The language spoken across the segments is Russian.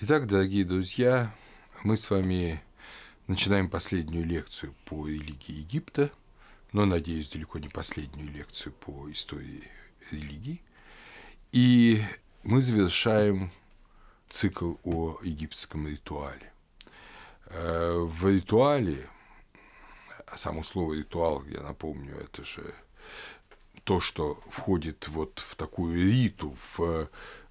Итак, дорогие друзья, мы с вами начинаем последнюю лекцию по религии Египта, но, надеюсь, далеко не последнюю лекцию по истории религии. И мы завершаем цикл о египетском ритуале. Э, в ритуале, само слово ритуал, я напомню, это же то, что входит вот в такую риту, в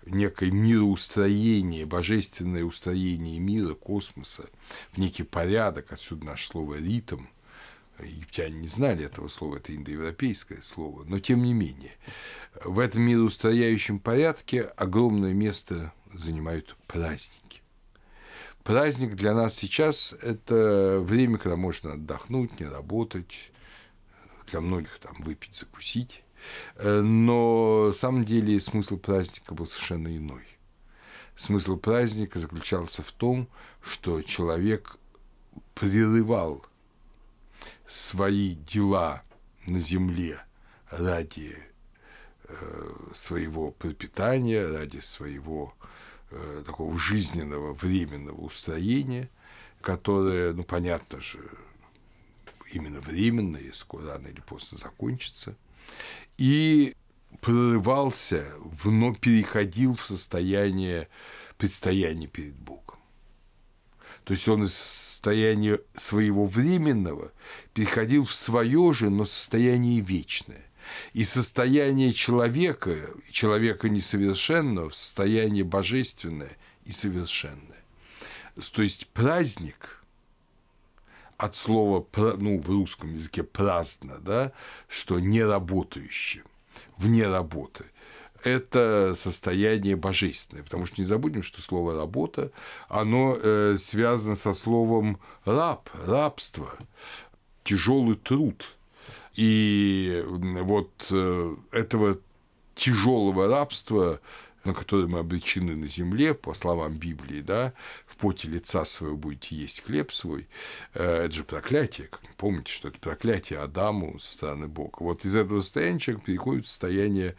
некое мироустроение, божественное устроение мира, космоса, в некий порядок, отсюда наше слово «ритм», египтяне не знали этого слова, это индоевропейское слово, но тем не менее, в этом мироустрояющем порядке огромное место занимают праздники. Праздник для нас сейчас – это время, когда можно отдохнуть, не работать, для многих там выпить, закусить. Э, но на самом деле смысл праздника был совершенно иной. Смысл праздника заключался в том, что человек прерывал свои дела на земле ради э, своего пропитания, ради своего э, такого жизненного временного устроения, которое, ну, понятно же, именно временное, скоро рано или поздно закончится – и прорывался, вновь переходил в состояние предстояния перед Богом. То есть он из состояния своего временного переходил в свое же, но состояние вечное. И состояние человека, человека несовершенного, в состояние божественное и совершенное. То есть праздник – от слова, ну, в русском языке праздно, да, что не работающее, вне работы. Это состояние божественное, потому что не забудем, что слово работа, оно э, связано со словом раб, рабство, тяжелый труд. И вот э, этого тяжелого рабства на которое мы обречены на земле, по словам Библии, да, поте лица своего будете есть хлеб свой, э, это же проклятие, помните, что это проклятие Адаму со стороны Бога. Вот из этого состояния человек переходит в состояние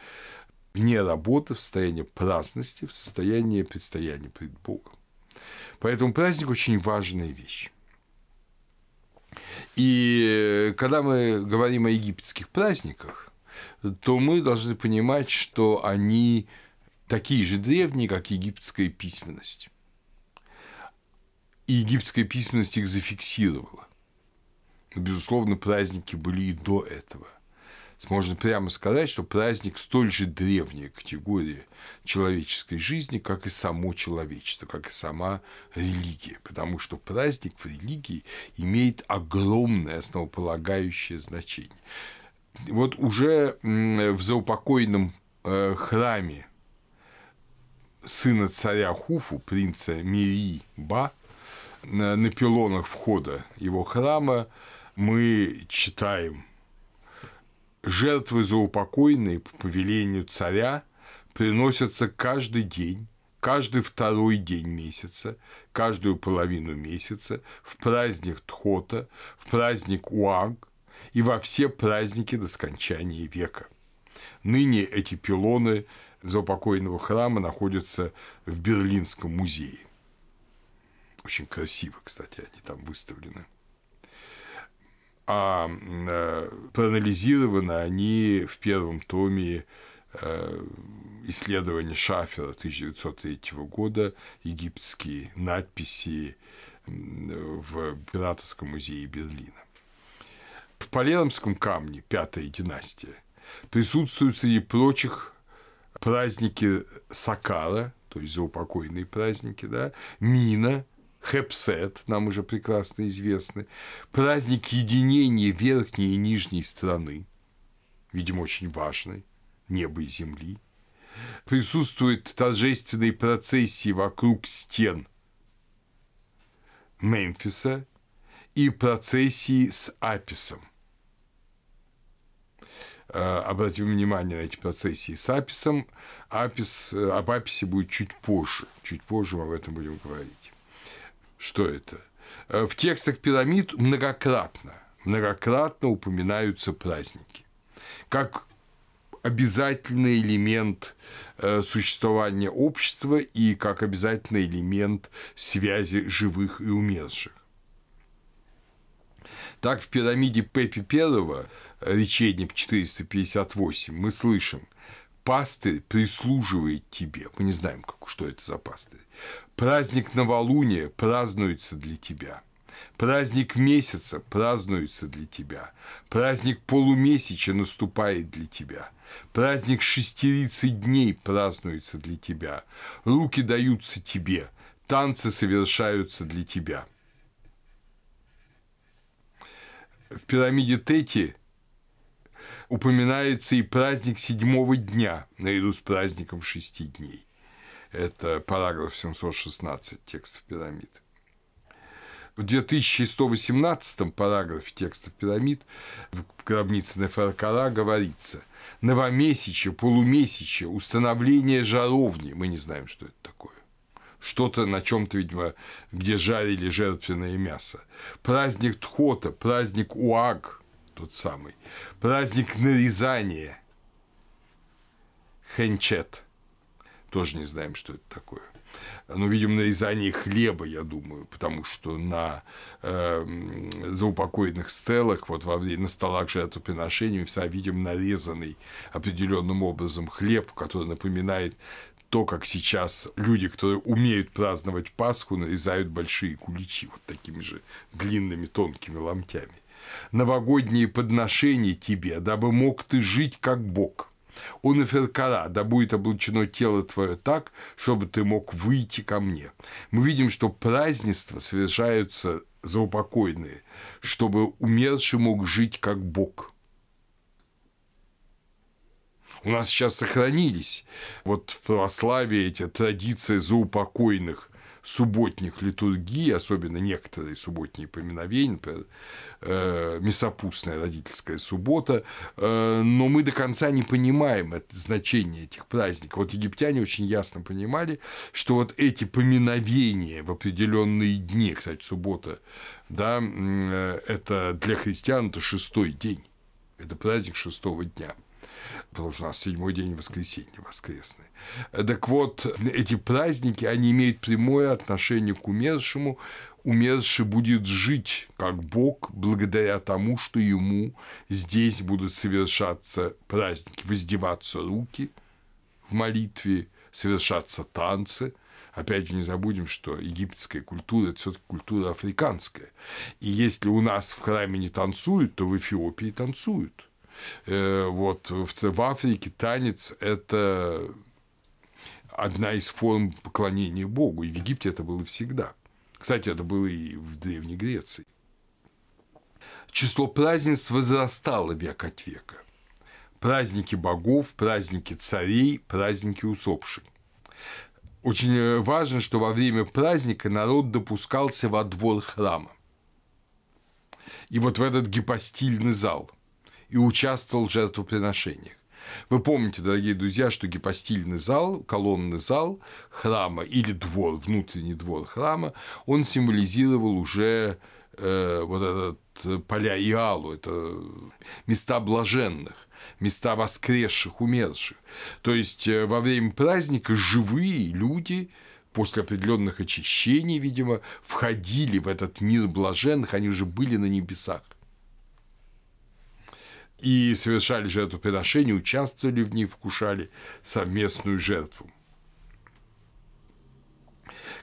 вне работы, в состояние праздности, в состояние предстояния перед Богом. Поэтому праздник очень важная вещь. И когда мы говорим о египетских праздниках, то мы должны понимать, что они такие же древние, как египетская письменность. И египетская письменность их зафиксировала. Но, безусловно, праздники были и до этого. Можно прямо сказать, что праздник столь же древняя категория человеческой жизни, как и само человечество, как и сама религия. Потому что праздник в религии имеет огромное основополагающее значение. Вот уже в заупокойном э, храме сына царя Хуфу, принца Мири-Ба, на, на пилонах входа его храма мы читаем «Жертвы заупокойные по повелению царя приносятся каждый день, каждый второй день месяца, каждую половину месяца, в праздник Тхота, в праздник Уаг и во все праздники до скончания века. Ныне эти пилоны заупокойного храма находятся в Берлинском музее. Очень красиво, кстати, они там выставлены. А э, проанализированы они в первом томе э, исследования Шафера 1903 года, египетские надписи в Императорском музее Берлина. В Палермском камне, пятая династия, присутствуют среди прочих праздники Сакара, то есть заупокойные праздники, да, Мина, Хепсет, нам уже прекрасно известны, праздник единения верхней и нижней страны, видимо, очень важный, неба и земли, присутствуют торжественные процессии вокруг стен Мемфиса и процессии с Аписом. Э, обратим внимание на эти процессии с Аписом. Апис, э, об Аписе будет чуть позже. Чуть позже мы об этом будем говорить. Что это? Э, в текстах пирамид многократно, многократно упоминаются праздники. Как обязательный элемент э, существования общества и как обязательный элемент связи живых и умерших. Так в пирамиде Пепи I, речение 458, мы слышим «Пастырь прислуживает тебе». Мы не знаем, как, что это за пастырь. «Праздник новолуния празднуется для тебя». Праздник месяца празднуется для тебя. Праздник полумесяча наступает для тебя. Праздник шестерицы дней празднуется для тебя. Руки даются тебе. Танцы совершаются для тебя. В пирамиде Тети упоминается и праздник седьмого дня наряду с праздником шести дней. Это параграф 716 текстов пирамид. В 2118 параграфе текстов пирамид в гробнице Неферкара говорится «Новомесячие, полумесячие, установление жаровни». Мы не знаем, что это такое что-то на чем-то, видимо, где жарили жертвенное мясо. Праздник Тхота, праздник Уаг, тот самый. Праздник нарезания. Хенчет. Тоже не знаем, что это такое ну, видим нарезание хлеба, я думаю, потому что на э, заупокойных стелах, вот во время, на столах жертвоприношений, мы всегда видим нарезанный определенным образом хлеб, который напоминает то, как сейчас люди, которые умеют праздновать Пасху, нарезают большие куличи вот такими же длинными тонкими ломтями. Новогодние подношения тебе, дабы мог ты жить как Бог – у Неферкара, да будет облучено тело твое так, чтобы ты мог выйти ко мне. Мы видим, что празднества совершаются заупокойные, чтобы умерший мог жить как Бог. У нас сейчас сохранились вот в православии эти традиции заупокойных субботних литургий, особенно некоторые субботние поминовения, например, э, мясопустная родительская суббота, э, но мы до конца не понимаем это значение этих праздников. Вот египтяне очень ясно понимали, что вот эти поминовения в определенные дни, кстати, суббота, да, э, это для христиан это шестой день, это праздник шестого дня – потому что у нас седьмой день воскресенья воскресный. Так вот, эти праздники, они имеют прямое отношение к умершему. Умерший будет жить как Бог благодаря тому, что ему здесь будут совершаться праздники, воздеваться руки в молитве, совершаться танцы – Опять же, не забудем, что египетская культура – это все-таки культура африканская. И если у нас в храме не танцуют, то в Эфиопии танцуют. Э, вот в Африке танец – это одна из форм поклонения Богу, и в Египте это было всегда. Кстати, это было и в Древней Греции. Число празднеств возрастало век от века. Праздники богов, праздники царей, праздники усопших. Очень э, важно, что во время праздника народ допускался во двор храма. И вот в этот гипостильный зал – и участвовал в жертвоприношениях. Вы помните, дорогие друзья, что гипостильный зал, колонный зал храма или двор, внутренний двор храма, он символизировал уже э, вот этот поля Иалу, это места блаженных, места воскресших, умерших. То есть э, во время праздника живые люди после определенных очищений, видимо, входили в этот мир блаженных, они уже были на небесах и совершали жертвоприношения, участвовали в ней, вкушали совместную жертву.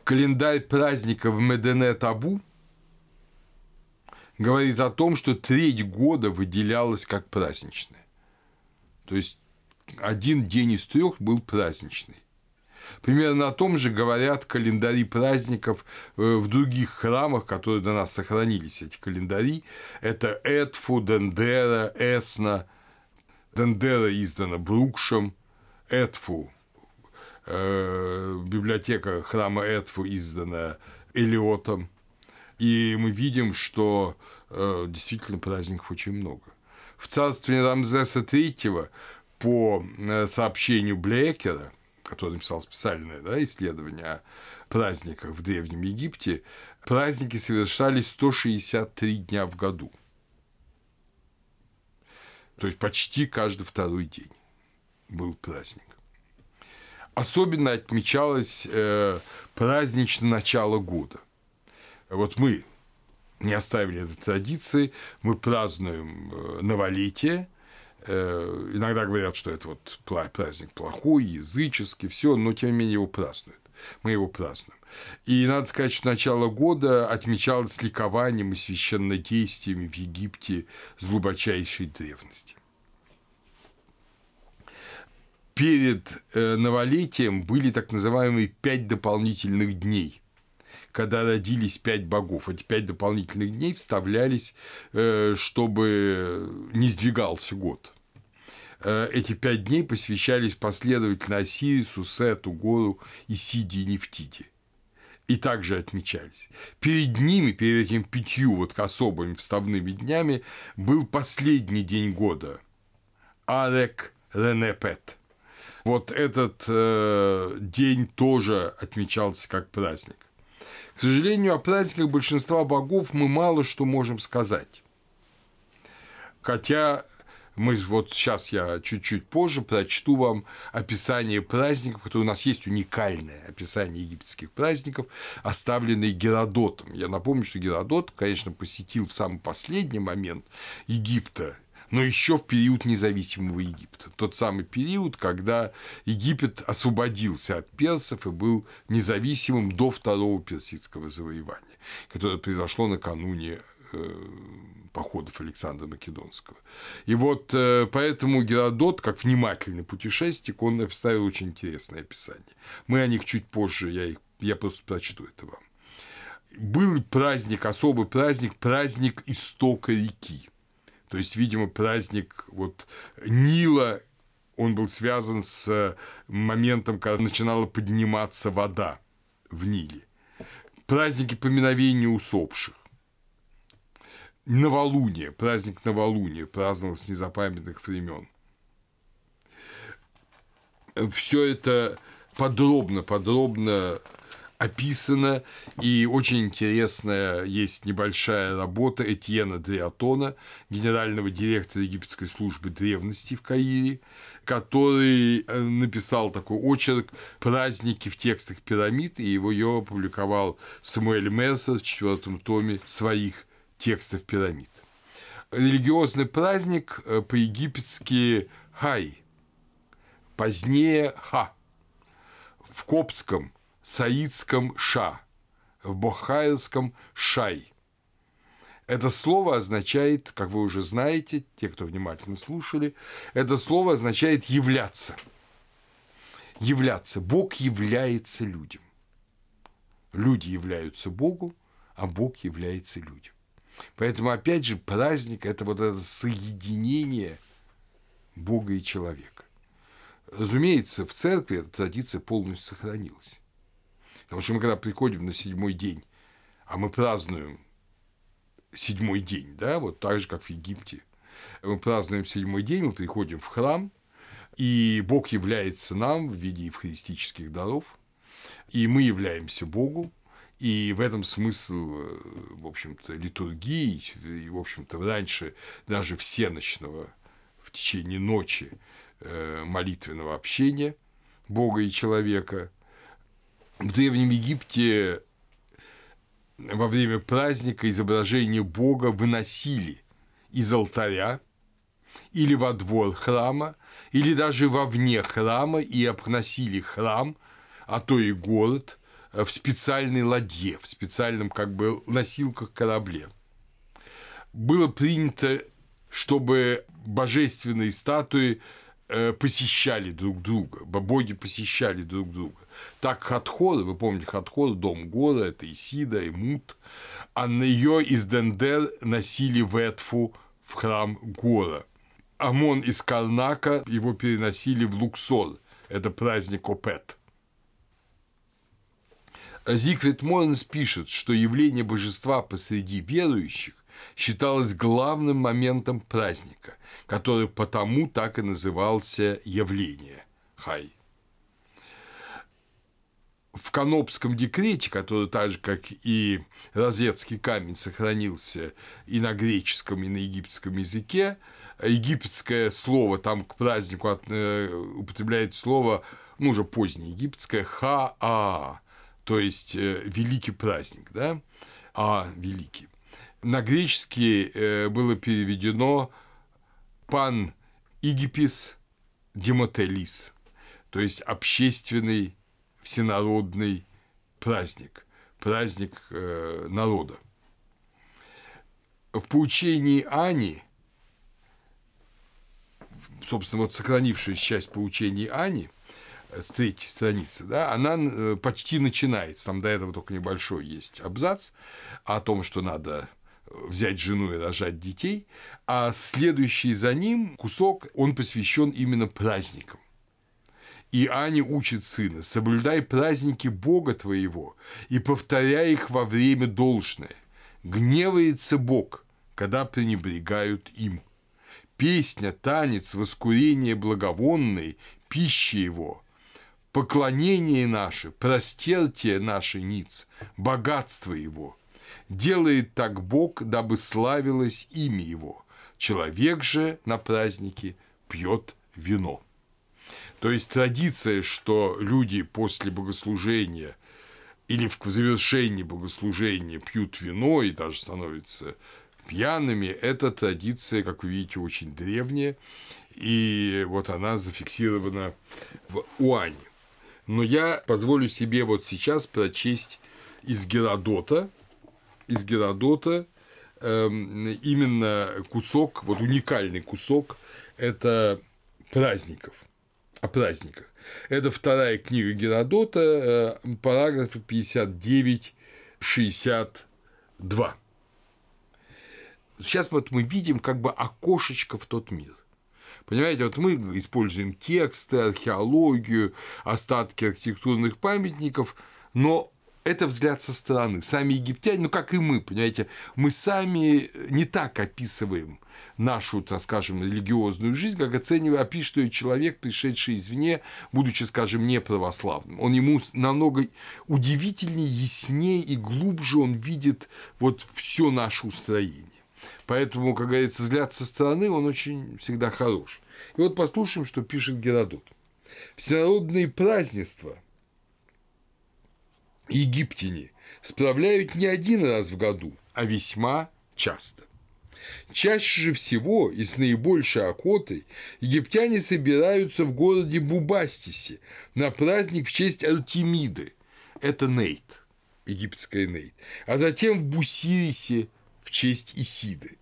Календарь праздников Медене Табу говорит о том, что треть года выделялась как праздничная. То есть один день из трех был праздничный. Примерно о том же говорят календари праздников э, в других храмах, которые до нас сохранились, эти календари. Это Эдфу, Дендера, Эсна. Дендера издана Брукшем, Эдфу э, библиотека храма Эдфу издана Элиотом. И мы видим, что э, действительно праздников очень много. В царстве Рамзеса III по сообщению Блекера который написал специальное да, исследование о праздниках в Древнем Египте, праздники совершались 163 дня в году. То есть почти каждый второй день. был праздник. Особенно отмечалось э, праздничное начало года. Вот мы не оставили этой традиции, мы празднуем э, новолетие, иногда говорят, что это вот праздник плохой, языческий, все, но тем не менее его празднуют. Мы его празднуем. И надо сказать, что начало года отмечалось ликованием и священнодействиями в Египте с глубочайшей древности. Перед э, новолетием были так называемые пять дополнительных дней – когда родились пять богов. Эти пять дополнительных дней вставлялись, э, чтобы не сдвигался год. Э, эти пять дней посвящались последовательно Осирису, Сету, Гору, Исиде и Нефтиде и также отмечались. Перед ними, перед этими пятью вот особыми вставными днями, был последний день года – Арек Ренепет. Вот этот э, день тоже отмечался как праздник. К сожалению, о праздниках большинства богов мы мало что можем сказать. Хотя мы вот сейчас я чуть-чуть позже прочту вам описание праздников, которые у нас есть уникальное описание египетских праздников, оставленное Геродотом. Я напомню, что Геродот, конечно, посетил в самый последний момент Египта но еще в период независимого Египта. Тот самый период, когда Египет освободился от персов и был независимым до второго персидского завоевания, которое произошло накануне походов Александра Македонского. И вот э, поэтому Геродот, как внимательный путешественник, он оставил очень интересное описание. Мы о них чуть позже, я, их, я просто прочту это вам. Был праздник, особый праздник, праздник истока реки. То есть, видимо, праздник вот Нила, он был связан с моментом, когда начинала подниматься вода в Ниле. Праздники поминовения усопших. Новолуние, праздник новолуния, праздновался с незапамятных времен. Все это подробно, подробно описано, и очень интересная есть небольшая работа Этьена Дриатона, генерального директора египетской службы древности в Каире, который э, написал такой очерк «Праздники в текстах пирамид», и его ее опубликовал Самуэль Мерсер в четвертом томе своих текстов пирамид. Религиозный праздник э, по-египетски «хай», позднее «ха». В коптском саидском «ша», в бохайском «шай». Это слово означает, как вы уже знаете, те, кто внимательно слушали, это слово означает «являться». Являться. Бог является людям. Люди являются Богу, а Бог является людям. Поэтому, опять же, праздник – это вот это соединение Бога и человека. Разумеется, в церкви эта традиция полностью сохранилась. Потому что мы когда приходим на седьмой день, а мы празднуем седьмой день, да, вот так же, как в Египте, мы празднуем седьмой день, мы приходим в храм, и Бог является нам в виде евхаристических даров, и мы являемся Богу, и в этом смысл, э, в общем-то, литургии, и, в общем-то, раньше даже всеночного в течение ночи э, молитвенного общения Бога и человека, в Древнем Египте во время праздника изображение Бога выносили из алтаря или во двор храма, или даже вовне храма и обносили храм, а то и город в специальной ладье, в специальном как бы носилках корабле. Было принято, чтобы божественные статуи Э, посещали друг друга, боги посещали друг друга. Так Хатхор, вы помните Хатхор, дом Гора, это Исида, и Мут, а на ее из Дендер носили в Этфу в храм Гора. Амон из Карнака его переносили в Луксор, это праздник Опет. Зигфрид Морнс пишет, что явление божества посреди верующих считалось главным моментом праздника, который потому так и назывался явление – хай. В Канопском декрете, который так же, как и Розетский камень, сохранился и на греческом, и на египетском языке, египетское слово, там к празднику э, употребляет слово, ну, уже позднее египетское ха-а, то есть э, великий праздник, да, а великий. На греческий э, было переведено пан Игипис Демотелис, то есть общественный всенародный праздник, праздник э, народа. В поучении Ани, собственно, вот сохранившаяся часть поучений Ани, с третьей страницы, да, она э, почти начинается, там до этого только небольшой есть абзац о том, что надо взять жену и рожать детей, а следующий за ним кусок, он посвящен именно праздникам. И Аня учит сына, соблюдай праздники Бога твоего и повторяй их во время должное. Гневается Бог, когда пренебрегают им. Песня, танец, воскурение благовонные, пища его, поклонение наше, простертие наше ниц, богатство его – Делает так Бог, дабы славилось имя Его. Человек же на празднике пьет вино. То есть традиция, что люди после богослужения или в завершении богослужения пьют вино и даже становятся пьяными, эта традиция, как вы видите, очень древняя, и вот она зафиксирована в Уане. Но я позволю себе вот сейчас прочесть из Геродота – из Геродота эм, именно кусок, вот уникальный кусок, это праздников, о праздниках. Это вторая книга Геродота, э, параграфы 59-62. Сейчас вот мы видим как бы окошечко в тот мир. Понимаете, вот мы используем тексты, археологию, остатки архитектурных памятников, но это взгляд со стороны. Сами египтяне, ну как и мы, понимаете, мы сами не так описываем нашу, так скажем, религиозную жизнь, как оценивая, опишет ее человек, пришедший извне, будучи, скажем, не православным. Он ему намного удивительнее, яснее и глубже он видит вот все наше устроение. Поэтому, как говорится, взгляд со стороны, он очень всегда хорош. И вот послушаем, что пишет Геродот. Всенародные празднества – египтяне справляют не один раз в году, а весьма часто. Чаще же всего и с наибольшей охотой египтяне собираются в городе Бубастисе на праздник в честь Артемиды. Это Нейт, египетская Нейт. А затем в Бусирисе в честь Исиды.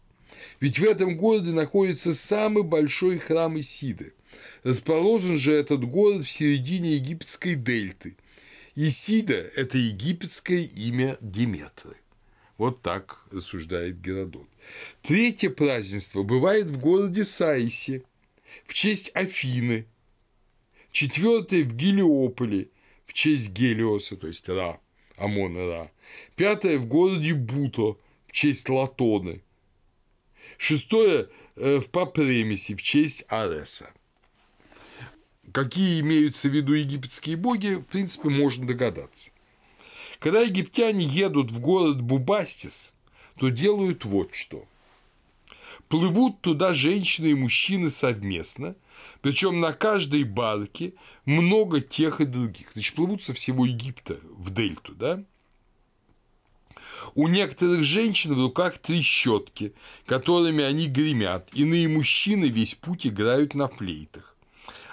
Ведь в этом городе находится самый большой храм Исиды. Расположен же этот город в середине египетской дельты – Исида – это египетское имя Диметры. Вот так рассуждает Геродот. Третье празднество бывает в городе Саисе в честь Афины. Четвертое в Гелиополе в честь Гелиоса, то есть Ра, Амона Ра. Пятое в городе Буто в честь Латоны. Шестое э, в Папремисе в честь Ареса. Какие имеются в виду египетские боги, в принципе, можно догадаться. Когда египтяне едут в город Бубастис, то делают вот что. Плывут туда женщины и мужчины совместно, причем на каждой барке много тех и других. Значит, плывут со всего Египта в дельту, да? У некоторых женщин в руках трещотки, которыми они гремят. Иные мужчины весь путь играют на флейтах.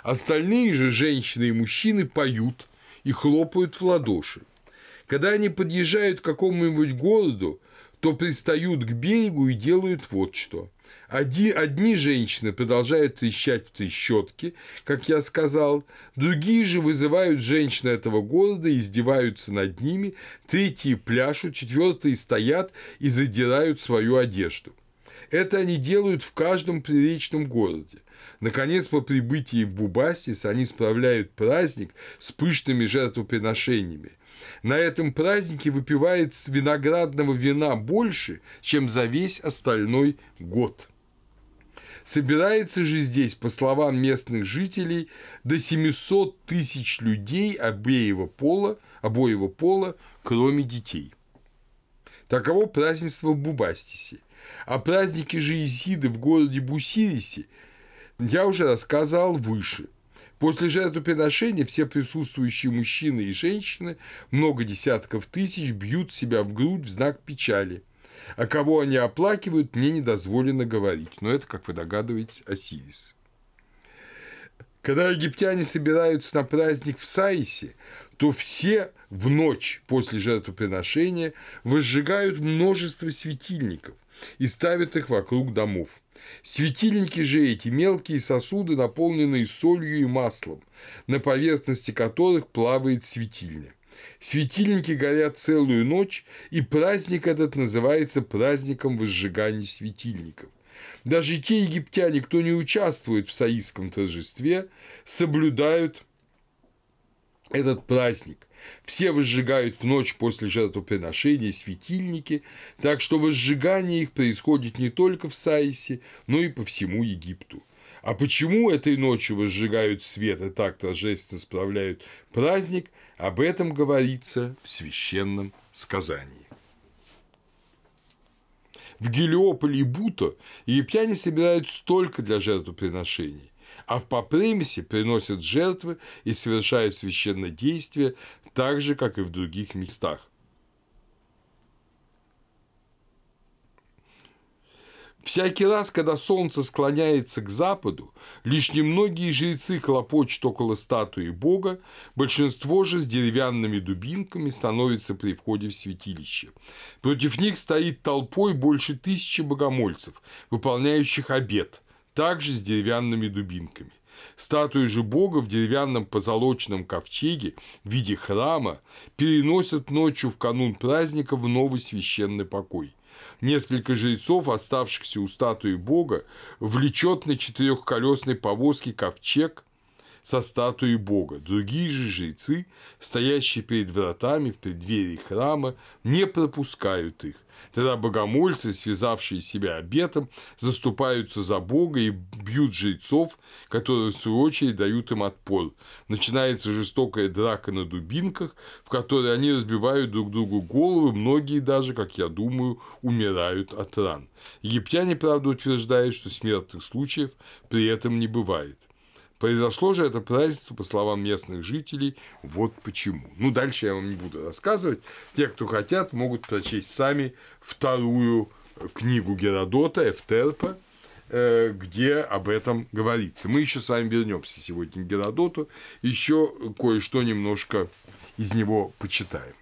Остальные же женщины и мужчины поют и хлопают в ладоши. Когда они подъезжают к какому-нибудь городу, то пристают к берегу и делают вот что. Одни, одни женщины продолжают трещать в трещотке, как я сказал, другие же вызывают женщин этого города и издеваются над ними, третьи пляшут, четвертые стоят и задирают свою одежду. Это они делают в каждом приречном городе. Наконец, по прибытии в Бубастис они справляют праздник с пышными жертвоприношениями. На этом празднике выпивается виноградного вина больше, чем за весь остальной год. Собирается же здесь, по словам местных жителей, до 700 тысяч людей обеего пола, обоего пола, кроме детей. Таково празднество в Бубастисе – О празднике же Исиды в городе Бусирисе я уже рассказал выше. После жертвоприношения все присутствующие мужчины и женщины, много десятков тысяч, бьют себя в грудь в знак печали. А кого они оплакивают, мне не дозволено говорить. Но это, как вы догадываетесь, Осирис. Когда египтяне собираются на праздник в Саисе, то все в ночь после жертвоприношения возжигают множество светильников и ставят их вокруг домов. Светильники же эти мелкие сосуды, наполненные солью и маслом, на поверхности которых плавает светильня. Светильники горят целую ночь, и праздник этот называется праздником возжигания светильников. Даже те египтяне, кто не участвует в саистском торжестве, соблюдают этот праздник. Все возжигают в ночь после жертвоприношения светильники, так что возжигание их происходит не только в Саисе, но и по всему Египту. А почему этой ночью возжигают свет и так торжественно справляют праздник, об этом говорится в священном сказании. В Гелиополе и Буто египтяне собирают столько для жертвоприношений, а в Папремисе приносят жертвы и совершают священное действие так же, как и в других местах. Всякий раз, когда солнце склоняется к западу, лишь немногие жрецы хлопочут около статуи Бога, большинство же с деревянными дубинками становится при входе в святилище. Против них стоит толпой больше тысячи богомольцев, выполняющих обед, также с деревянными дубинками. Статую же Бога в деревянном позолоченном ковчеге в виде храма переносят ночью в канун праздника в новый священный покой. Несколько жрецов, оставшихся у статуи Бога, влечет на четырехколесной повозке ковчег со статуей Бога. Другие же жрецы, стоящие перед вратами в преддверии храма, не пропускают их, Тогда богомольцы, связавшие себя обетом, заступаются за Бога и бьют жрецов, которые, в свою очередь, дают им отпор. Начинается жестокая драка на дубинках, в которой они разбивают друг другу головы, многие даже, как я думаю, умирают от ран. Египтяне, правда, утверждают, что смертных случаев при этом не бывает. Произошло же это празднество, по словам местных жителей, вот почему. Ну, дальше я вам не буду рассказывать. Те, кто хотят, могут прочесть сами вторую книгу Геродота, Эфтерпа, э, где об этом говорится. Мы еще с вами вернемся сегодня к Геродоту, еще кое-что немножко из него почитаем.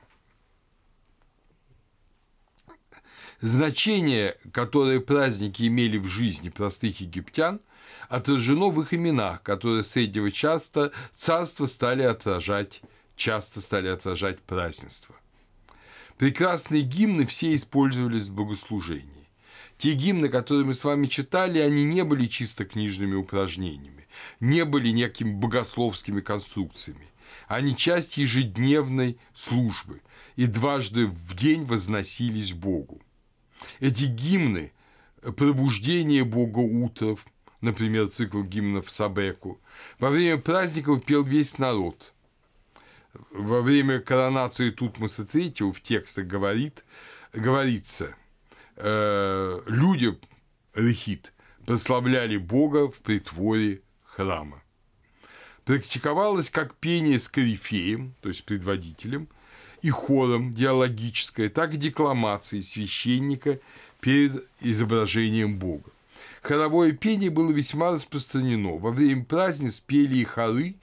Значение, которое праздники имели в жизни простых египтян, отражено в их именах, которые среднего часто царства стали отражать, часто стали отражать празднества. Прекрасные гимны все использовались в богослужении. Те гимны, которые мы с вами читали, они не были чисто книжными упражнениями, не были некими богословскими конструкциями. Они часть ежедневной службы и дважды в день возносились Богу. Эти гимны – пробуждение Бога утров – например, цикл гимнов Сабеку. Во время праздников пел весь народ. Во время коронации Тутмоса III в текстах говорит, говорится, э, люди, рехит, прославляли Бога в притворе храма. Практиковалось как пение с корифеем, то есть предводителем, и хором диалогическое, так и декламацией священника перед изображением Бога. Хоровое пение было весьма распространено. Во время празднеств пели и хоры,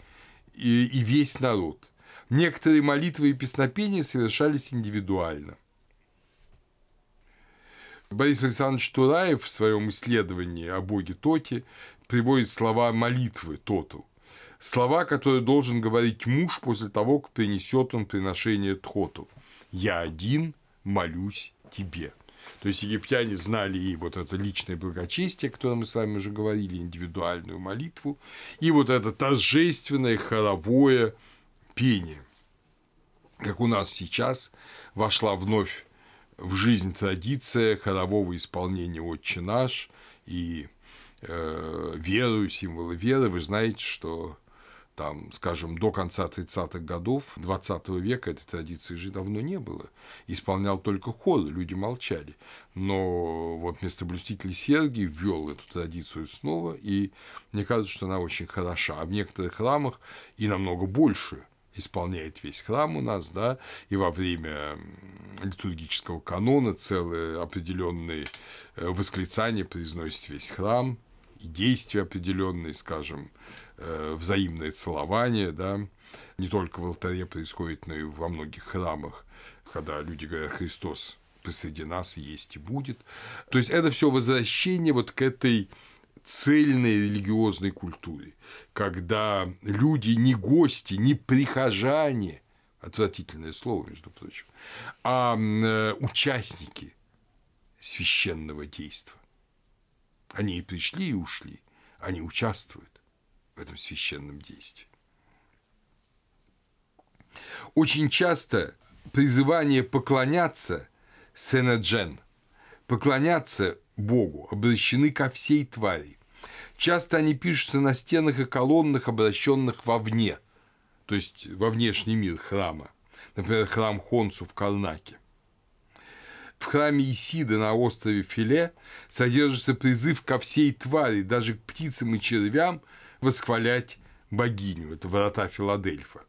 и, и весь народ. Некоторые молитвы и песнопения совершались индивидуально. Борис Александрович Тураев в своем исследовании о боге Тоте приводит слова молитвы Тоту. Слова, которые должен говорить муж после того, как принесет он приношение Тхоту. «Я один молюсь тебе». То есть египтяне знали и вот это личное благочестие, о котором мы с вами уже говорили, индивидуальную молитву, и вот это торжественное хоровое пение. Как у нас сейчас вошла вновь в жизнь традиция хорового исполнения «Отче наш» и э, веру, символы веры. Вы знаете, что там, скажем, до конца 30-х годов 20 века этой традиции же давно не было. Исполнял только хор, люди молчали. Но вот местоблюститель Сергий ввел эту традицию снова, и мне кажется, что она очень хороша. А в некоторых храмах и намного больше исполняет весь храм у нас, да, и во время литургического канона целые определенные э, восклицания произносит весь храм, и действия определенные, скажем, взаимное целование, да, не только в алтаре происходит, но и во многих храмах, когда люди говорят «Христос посреди нас есть и будет». То есть это все возвращение вот к этой цельной религиозной культуре, когда люди не гости, не прихожане, отвратительное слово, между прочим, а э, участники священного действия. Они и пришли, и ушли, они участвуют в этом священном действии. Очень часто призывание поклоняться сенаджен, поклоняться Богу, обращены ко всей твари. Часто они пишутся на стенах и колоннах, обращенных вовне, то есть во внешний мир храма. Например, храм Хонсу в Карнаке. В храме Исида на острове Филе содержится призыв ко всей твари, даже к птицам и червям – восхвалять богиню. Это врата Филадельфа.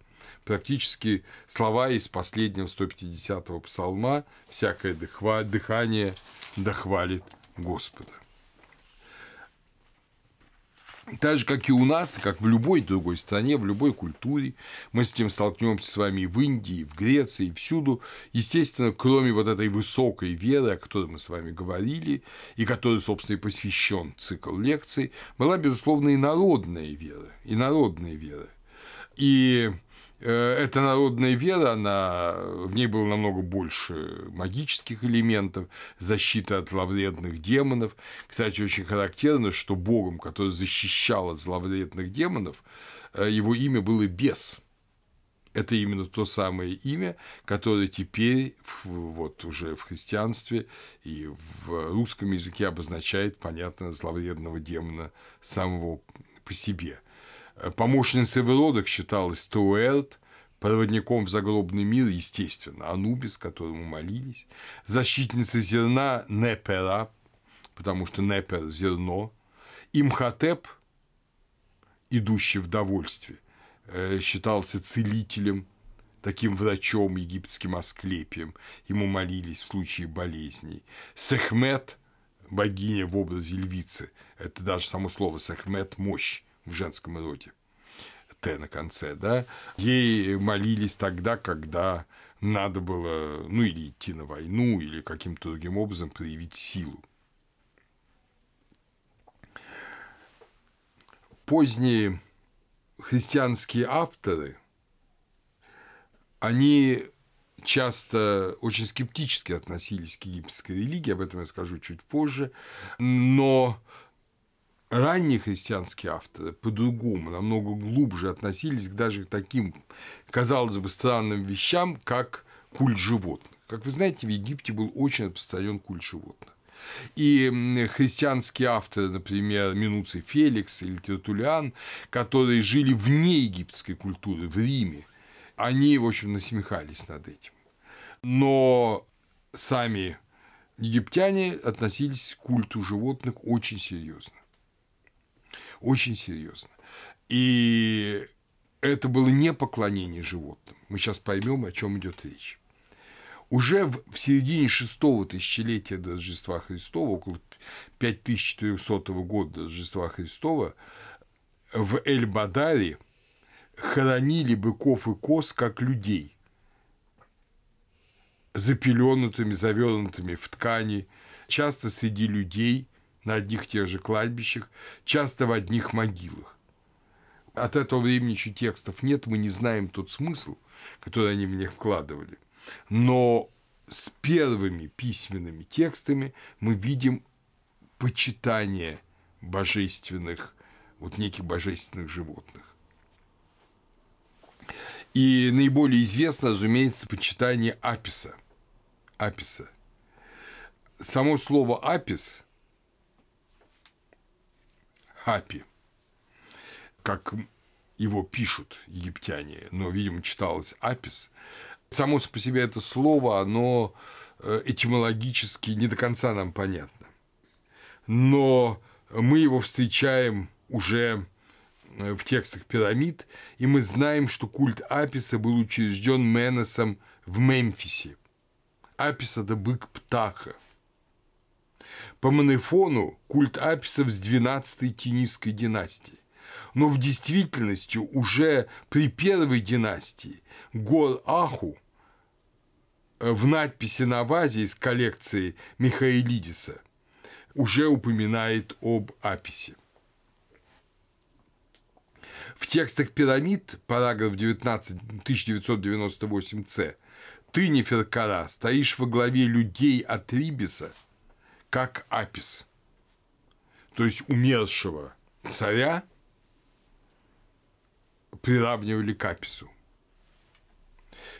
Практически слова из последнего 150-го псалма «Всякое дыхание дохвалит Господа». Так же, как и у нас, как в любой другой стране, в любой культуре, мы с этим столкнемся с вами в Индии, в Греции, всюду. Естественно, кроме вот этой высокой веры, о которой мы с вами говорили, и которой, собственно, и посвящен цикл лекций, была, безусловно, и народная вера, и народная вера. И эта народная вера, она, в ней было намного больше магических элементов, защиты от зловредных демонов. Кстати, очень характерно, что богом, который защищал от зловредных демонов, э, его имя было Бес. Это именно то самое имя, которое теперь вот уже в христианстве и в русском языке обозначает, понятно, зловредного демона самого по себе – Помощницей в родах считалась Туэрт, проводником в загробный мир, естественно, Анубис, которому молились, защитница зерна Непера, потому что Непер – зерно, Имхотеп, идущий в довольстве, э, считался целителем, таким врачом египетским Асклепием, ему молились в случае болезней. Сехмет – богиня в образе львицы, это даже само слово Сехмет – мощь, в женском роде. Т на конце, да, ей молились тогда, когда надо было, ну, или идти на войну, или каким-то другим образом проявить силу. Поздние христианские авторы, они часто очень скептически относились к египетской религии, об этом я скажу чуть позже, но ранние христианские авторы по-другому, намного глубже относились к даже таким, казалось бы, странным вещам, как культ животных. Как вы знаете, в Египте был очень распространен культ животных. И христианские авторы, например, Минуций Феликс или Тертулиан, которые жили вне египетской культуры, в Риме, они, в общем, насмехались над этим. Но сами египтяне относились к культу животных очень серьезно очень серьезно. И это было не поклонение животным. Мы сейчас поймем, о чем идет речь. Уже в, середине шестого тысячелетия до Рождества Христова, около 5400 года до Рождества Христова, в Эль-Бадаре хоронили быков и коз как людей, запеленутыми, завернутыми в ткани, часто среди людей – на одних и тех же кладбищах, часто в одних могилах. От этого времени еще текстов нет, мы не знаем тот смысл, который они в них вкладывали. Но с первыми письменными текстами мы видим почитание божественных, вот неких божественных животных. И наиболее известно, разумеется, почитание Аписа. Аписа. Само слово «апис» хапи, как его пишут египтяне, но, видимо, читалось апис. Само по себе это слово, оно э, этимологически не до конца нам понятно. Но мы его встречаем уже э, в текстах пирамид, и мы знаем, что культ Аписа был учрежден Менесом в Мемфисе. Апис – это бык Птаха. По Манефону культ Аписов с 12-й Тинисской династии. Но в действительности уже при первой династии Гор-Аху э, в надписи на вазе из коллекции Михаилидиса уже упоминает об Аписе. В текстах пирамид, параграф 19, 1998-С, ты, Неферкара, стоишь во главе людей от Рибиса, как Апис, то есть умершего царя приравнивали к Апису.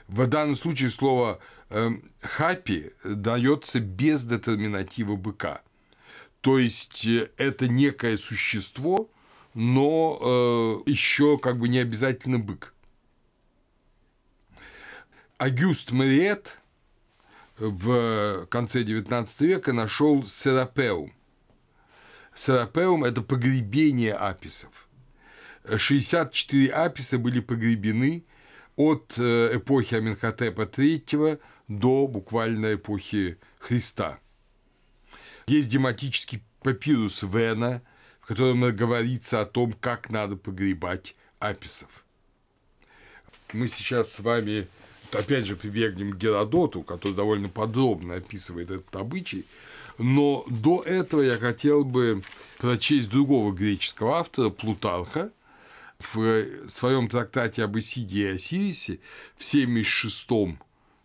В данном случае слово э, «хапи» дается без детерминатива быка. То есть э, это некое существо, но э, еще как бы не обязательно бык. Агюст Мариет в конце XIX века нашел серапеум. Серапеум – это погребение аписов. 64 аписа были погребены от э, эпохи Аменхотепа III до буквально эпохи Христа – есть дематический папирус Вена, в котором говорится о том, как надо погребать аписов. Мы сейчас с вами опять же прибегнем к Геродоту, который довольно подробно описывает этот обычай, но до этого я хотел бы прочесть другого греческого автора, Плутарха, в своем трактате об Исиде и Осирисе в 76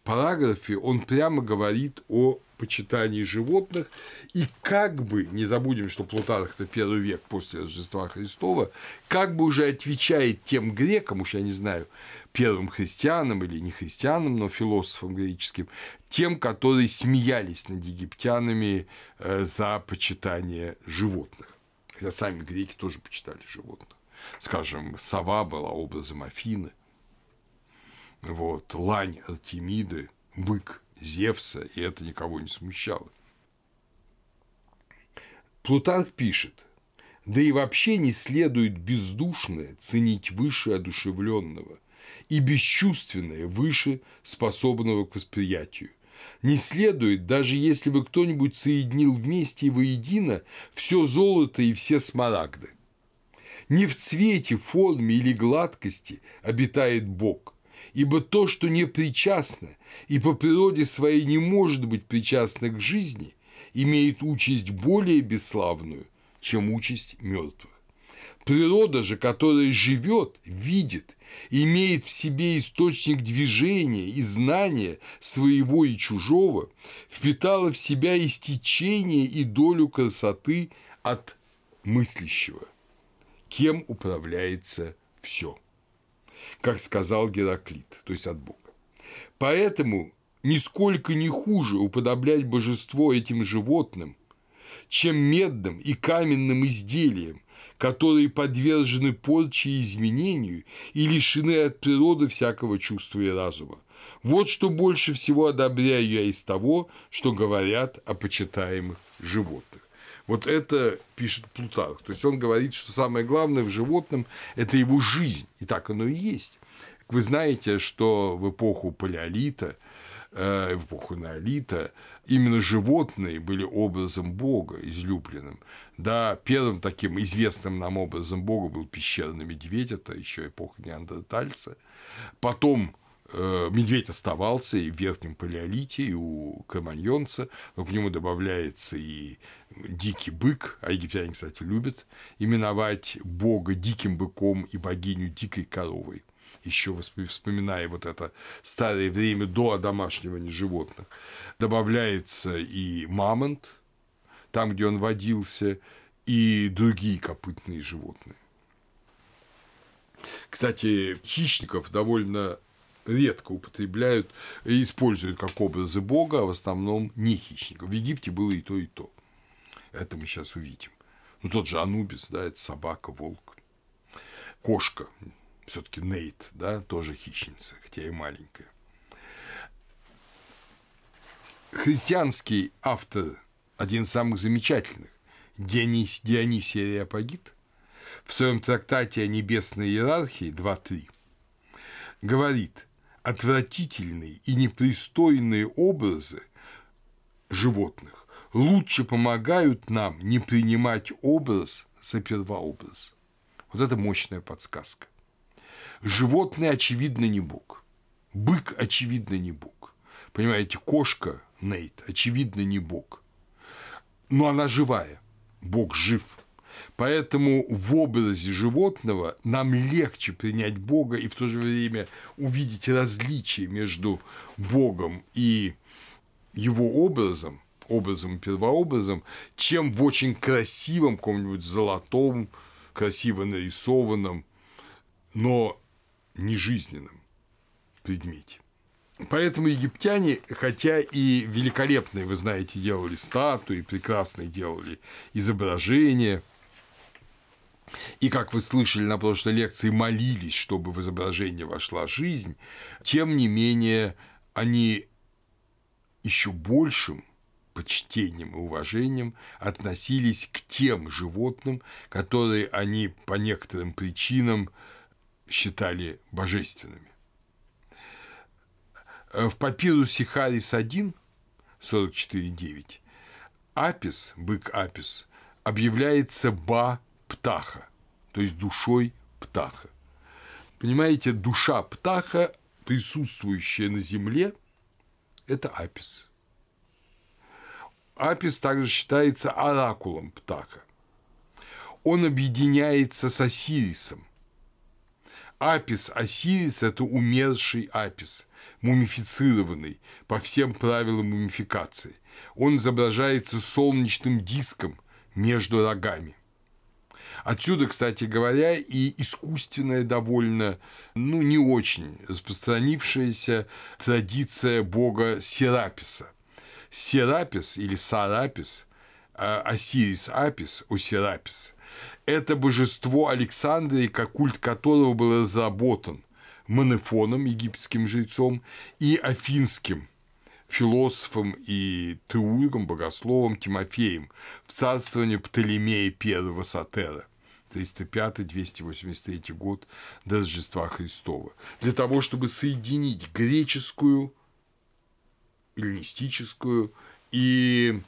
параграфе он прямо говорит о почитании животных, и как бы, не забудем, что Плутарх – это первый век после Рождества Христова, как бы уже отвечает тем грекам, уж я не знаю, первым христианам или не христианам, но философам греческим, тем, которые смеялись над египтянами э, за почитание животных. Хотя сами греки тоже почитали животных. Скажем, сова была образом Афины, вот, лань Артемиды, бык Зевса, и это никого не смущало. Плутарх пишет, да и вообще не следует бездушное ценить выше одушевленного и бесчувственное выше способного к восприятию. Не следует, даже если бы кто-нибудь соединил вместе и воедино все золото и все смарагды. Не в цвете, форме или гладкости обитает Бог, ибо то, что не причастно и по природе своей не может быть причастно к жизни, имеет участь более бесславную, чем участь мертвых. Природа же, которая живет, видит, имеет в себе источник движения и знания своего и чужого, впитала в себя истечение и долю красоты от мыслящего, кем управляется все как сказал Гераклит, то есть от Бога. Поэтому нисколько не хуже уподоблять божество этим животным, чем медным и каменным изделиям, которые подвержены порче и изменению и лишены от природы всякого чувства и разума. Вот что больше всего одобряю я из того, что говорят о почитаемых животных. Вот это пишет Плутарх. То есть он говорит, что самое главное в животном – это его жизнь. И так оно и есть. Вы знаете, что в эпоху палеолита, э, в эпоху неолита именно животные были образом Бога излюбленным. Да, первым таким известным нам образом Бога был пещерный медведь, это еще эпоха неандертальца. Потом медведь оставался и в верхнем палеолите, и у кроманьонца, но к нему добавляется и дикий бык, а египтяне, кстати, любят именовать бога диким быком и богиню дикой коровой. Еще вспоминая вот это старое время до одомашнивания животных, добавляется и мамонт, там, где он водился, и другие копытные животные. Кстати, хищников довольно редко употребляют и используют как образы Бога, а в основном не хищников. В Египте было и то, и то. Это мы сейчас увидим. Ну, тот же Анубис, да, это собака, волк, кошка, все-таки Нейт, да, тоже хищница, хотя и маленькая. Христианский автор, один из самых замечательных, Дионис, Дионисий Ареопагит, в своем трактате о небесной иерархии 2.3 говорит, отвратительные и непристойные образы животных лучше помогают нам не принимать образ за первообраз. Вот это мощная подсказка. Животное, очевидно, не Бог. Бык, очевидно, не Бог. Понимаете, кошка, Нейт, очевидно, не Бог. Но она живая. Бог жив. Поэтому в образе животного нам легче принять Бога и в то же время увидеть различие между Богом и его образом, образом и первообразом, чем в очень красивом каком-нибудь золотом, красиво нарисованном, но нежизненном предмете. Поэтому египтяне, хотя и великолепные, вы знаете, делали статуи, прекрасные делали изображения, и, как вы слышали на прошлой лекции, молились, чтобы в изображение вошла жизнь, тем не менее они еще большим почтением и уважением относились к тем животным, которые они по некоторым причинам считали божественными. В папирусе Харис 1, 44.9, Апис, бык Апис, объявляется Ба Птаха, то есть душой Птаха. Понимаете, душа Птаха, присутствующая на земле, это Апис. Апис также считается оракулом Птаха. Он объединяется с Осирисом. Апис Осирис – это умерший Апис, мумифицированный по всем правилам мумификации. Он изображается солнечным диском между рогами. Отсюда, кстати говоря, и искусственная довольно, ну, не очень распространившаяся традиция бога Сераписа. Серапис или Сарапис, а, Осирис Апис, Осирапис – это божество Александрии, как культ которого был разработан Манефоном, египетским жрецом, и афинским философом и теургом, богословом Тимофеем в царствовании Птолемея I Сатера. 305-283 год до Рождества Христова, для того, чтобы соединить греческую, эллинистическую и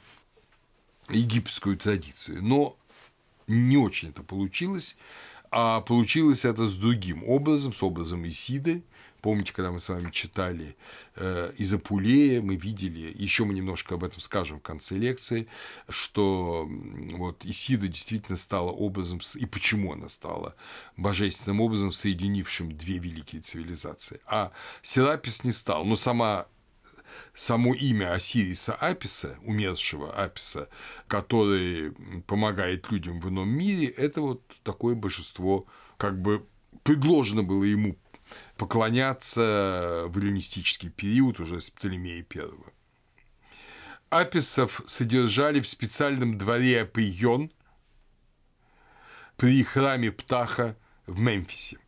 египетскую традицию. Но не очень это получилось, а получилось это с другим образом, с образом Исиды, Помните, когда мы с вами читали э, из Апулея, мы видели, еще мы немножко об этом скажем в конце лекции, что вот Исида действительно стала образом, и почему она стала божественным образом, соединившим две великие цивилизации. А Серапис не стал, но сама само имя Осириса Аписа, умершего Аписа, который помогает людям в ином мире, это вот такое божество, как бы предложено было ему поклоняться в эллинистический период уже с Птолемея I. Аписов содержали в специальном дворе Апион при храме Птаха в Мемфисе.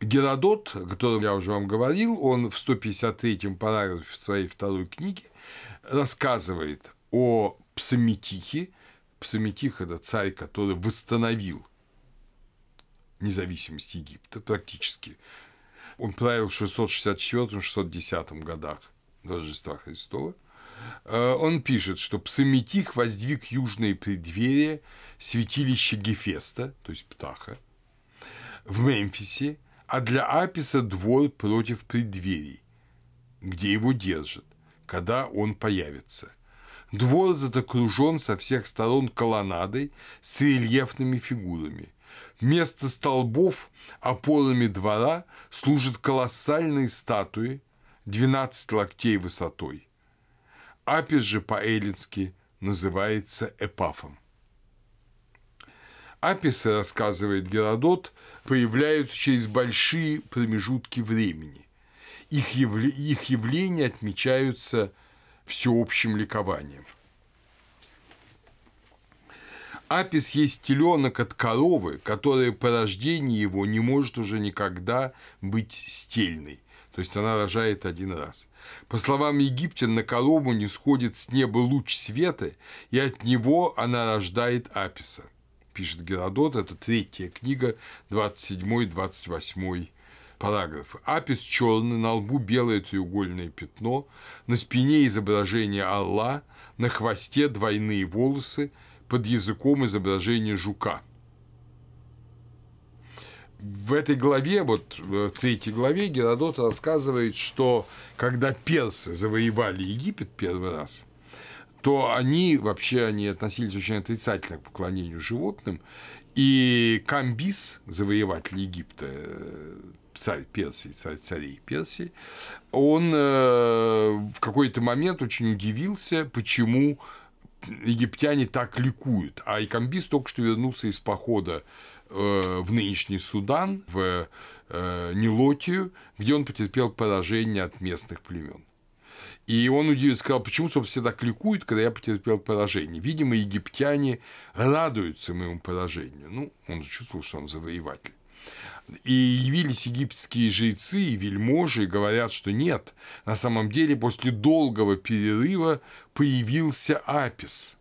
Геродот, о котором я уже вам говорил, он в 153-м параграфе своей второй книги рассказывает о Псаметихе. Псаметих – это царь, который восстановил независимость Египта практически. Он правил в 664-610 годах до Рождества Христова. Э, он пишет, что Псаметих воздвиг южные преддверия святилища Гефеста, то есть Птаха, в Мемфисе, а для Аписа двор против преддверий, где его держат, когда он появится. Двор этот окружен со всех сторон колоннадой с рельефными фигурами – Вместо столбов опорами двора служат колоссальные статуи 12 локтей высотой. Апис же по-эллински называется эпафом. Аписы, рассказывает Геродот, появляются через большие промежутки времени. Их, явля... их явления отмечаются всеобщим ликованием. Апис есть теленок от коровы, которая по рождении его не может уже никогда быть стельной. То есть она рожает один раз. По словам египтян, на корову не сходит с неба луч света, и от него она рождает Аписа. Пишет Геродот, это третья книга, 27-28 параграфы. Апис черный, на лбу белое треугольное пятно, на спине изображение орла, на хвосте двойные волосы, под языком изображение жука – в этой главе, вот в третьей главе Геродот рассказывает, что когда персы завоевали Египет первый раз, то они вообще они относились очень отрицательно к поклонению животным, и Камбис, завоеватель Египта, царь Персии, царь царей Персии, он э, в какой-то момент очень удивился, почему египтяне так ликуют. А Икамбис только что вернулся из похода Э, в нынешний Судан, в э, Нилотию, где он потерпел поражение от местных племен. И он удивился, сказал, почему, собственно, все так ликуют, когда я потерпел поражение. Видимо, египтяне радуются моему поражению. Ну, он же чувствовал, что он завоеватель. И явились египетские жрецы и вельможи и говорят, что нет, на самом деле после долгого перерыва появился Апис.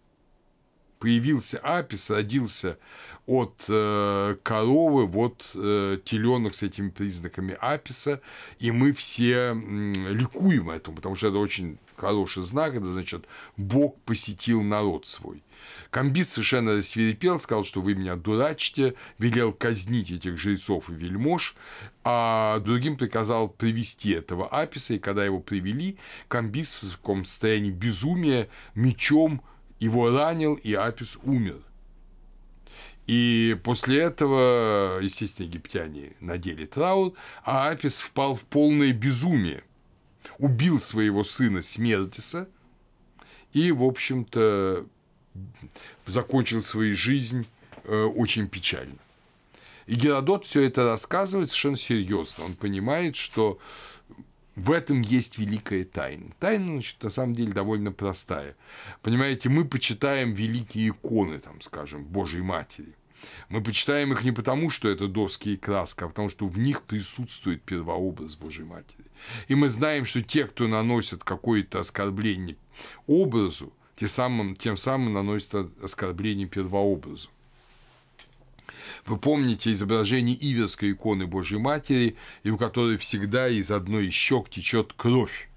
Появился Апис, родился от э, коровы, вот э, теленок с этими признаками аписа, и мы все э, ликуем этому, потому что это очень хороший знак, это значит, Бог посетил народ свой. Камбис совершенно рассверепел, сказал, что вы меня дурачите, велел казнить этих жрецов и вельмож, а другим приказал привести этого Аписа, и когда его привели, Камбис в таком состоянии безумия мечом его ранил, и Апис умер. И после этого, естественно, египтяне надели траур, а Апис впал в полное безумие. Убил своего сына Смертиса и, в общем-то, закончил свою жизнь э, очень печально. И Геродот все это рассказывает совершенно серьезно. Он понимает, что в этом есть великая тайна. Тайна, значит, на самом деле довольно простая. Понимаете, мы почитаем великие иконы, там, скажем, Божьей Матери. Мы почитаем их не потому, что это доски и краска, а потому что в них присутствует первообраз Божьей Матери. И мы знаем, что те, кто наносят какое-то оскорбление образу, тем самым, тем самым наносят оскорбление первообразу. Вы помните изображение Иверской иконы Божьей Матери, и у которой всегда из одной из щек течет кровь.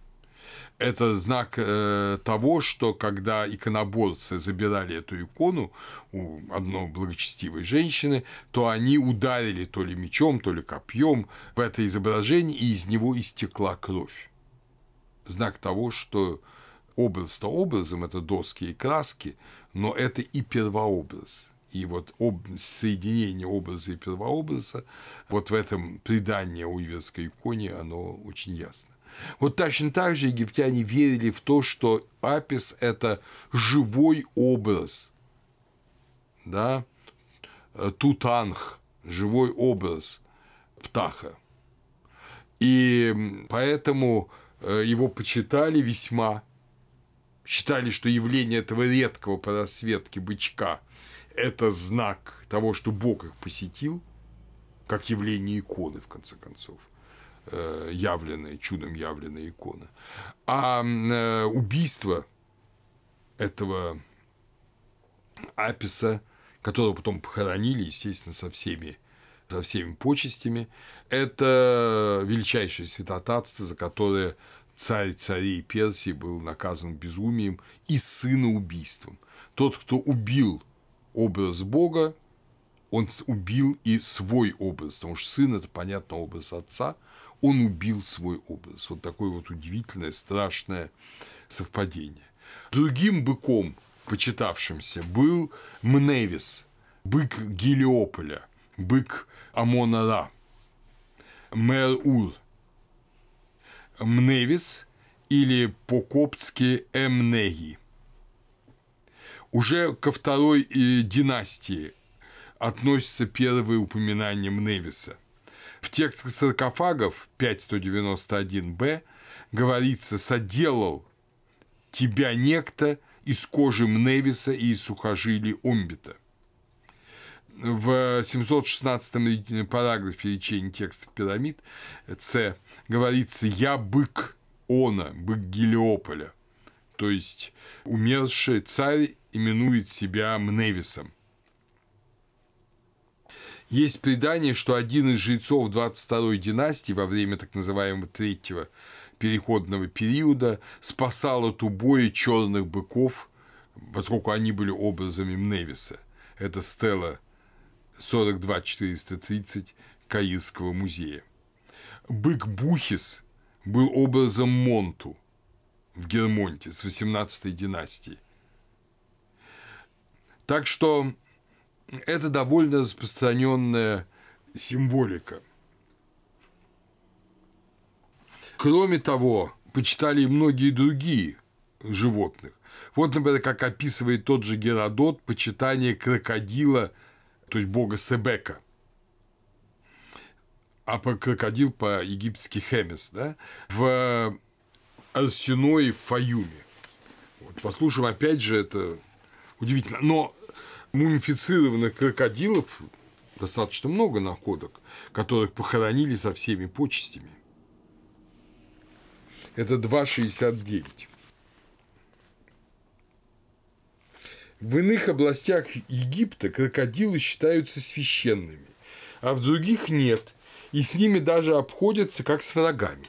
Это знак э, того, что когда иконоборцы забирали эту икону у одной благочестивой женщины, то они ударили то ли мечом, то ли копьем в это изображение, и из него истекла кровь. Знак того, что образ-то образом, это доски и краски, но это и первообраз – и вот об, соединение образа и первообраза, вот в этом предании о иверской иконе, оно очень ясно. Вот точно так же египтяне верили в то, что Апис – это живой образ, да, Тутанх – живой образ Птаха. И поэтому э, его почитали весьма, считали, что явление этого редкого по расцветке бычка – это знак того, что Бог их посетил, как явление иконы, в конце концов э, явленная, чудом явленная икона. А э, убийство этого Аписа, которого потом похоронили, естественно, со всеми, со всеми почестями, это величайшее святотатство, за которое царь царей Персии был наказан безумием и сыноубийством. Тот, кто убил образ Бога, он убил и свой образ, потому что сын – это, понятно, образ отца, он убил свой образ. Вот такое вот удивительное, страшное совпадение. Другим быком, почитавшимся, был Мневис, бык Гелиополя, бык Амона-Ра, Мэр-Ур. Мневис или по-коптски Эмнеги – уже ко второй э, династии относятся первые упоминания Мневиса. В текстах саркофагов 5191б говорится «соделал тебя некто из кожи Мневиса и из сухожилий Омбита». В 716 параграфе речения текстов пирамид С говорится «Я бык Она, бык Гелиополя», то есть умерший царь именует себя Мневисом. Есть предание, что один из жрецов 22-й династии во время так называемого третьего переходного периода спасал от убоя черных быков, поскольку они были образами Мневиса. Это стела 42430 Каирского музея. Бык Бухис был образом Монту в Гермонте с 18 династии. Так что это довольно распространенная символика. Кроме того, почитали и многие другие животных. Вот, например, как описывает тот же Геродот почитание крокодила – то есть бога Себека. А по крокодил по-египетски Хемес, да, в Арсеное в Фаюме. Вот, послушаем, опять же, это удивительно. Но мумифицированных крокодилов достаточно много находок, которых похоронили со всеми почестями. Это 2,69. В иных областях Египта крокодилы считаются священными, а в других нет, и с ними даже обходятся как с врагами.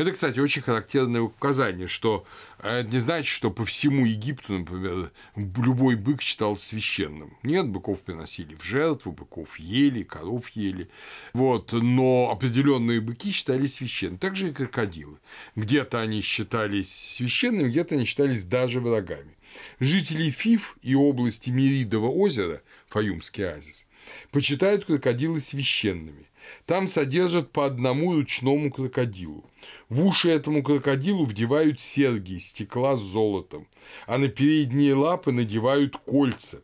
Это, кстати, очень характерное указание, что это не значит, что по всему Египту, например, любой бык считал священным. Нет, быков приносили в жертву, быков ели, коров ели. Вот, но определенные быки считались священными. Также и крокодилы. Где-то они считались священными, где-то они считались даже врагами. Жители Фиф и области Меридова озера, Фаюмский оазис, почитают крокодилы священными. Там содержат по одному ручному крокодилу. В уши этому крокодилу вдевают серьги из стекла с золотом, а на передние лапы надевают кольца.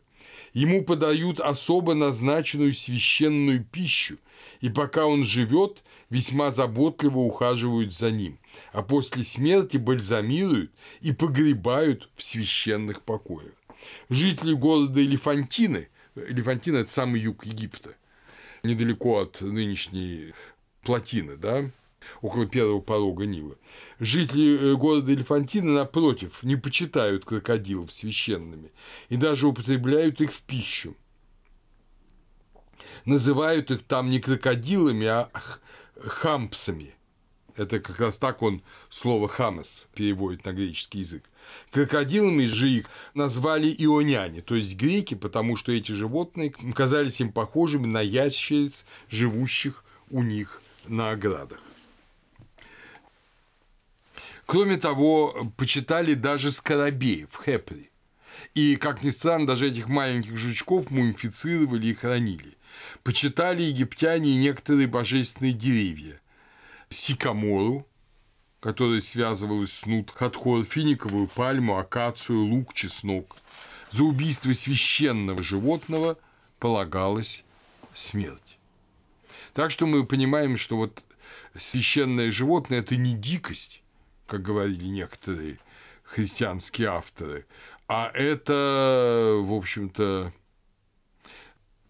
Ему подают особо назначенную священную пищу, и пока он живет, весьма заботливо ухаживают за ним, а после смерти бальзамируют и погребают в священных покоях. Жители города Элефантины, Элефантина – это самый юг Египта, недалеко от нынешней плотины, да, около первого порога Нила. Жители э, города Элефантина, напротив, не почитают крокодилов священными и даже употребляют их в пищу. Называют их там не крокодилами, а хампсами. Это как раз так он слово «хамес» переводит на греческий язык. Крокодилами же их назвали ионяне, то есть греки, потому что эти животные казались им похожими на ящериц, живущих у них на оградах. Кроме того, почитали даже скоробеев, хепри. И, как ни странно, даже этих маленьких жучков мумифицировали и хранили почитали египтяне и некоторые божественные деревья. Сикамору, которая связывалась с нут, хатхор, финиковую пальму, акацию, лук, чеснок. За убийство священного животного полагалась смерть. Так что мы понимаем, что вот священное животное – это не дикость, как говорили некоторые христианские авторы, а это, в общем-то,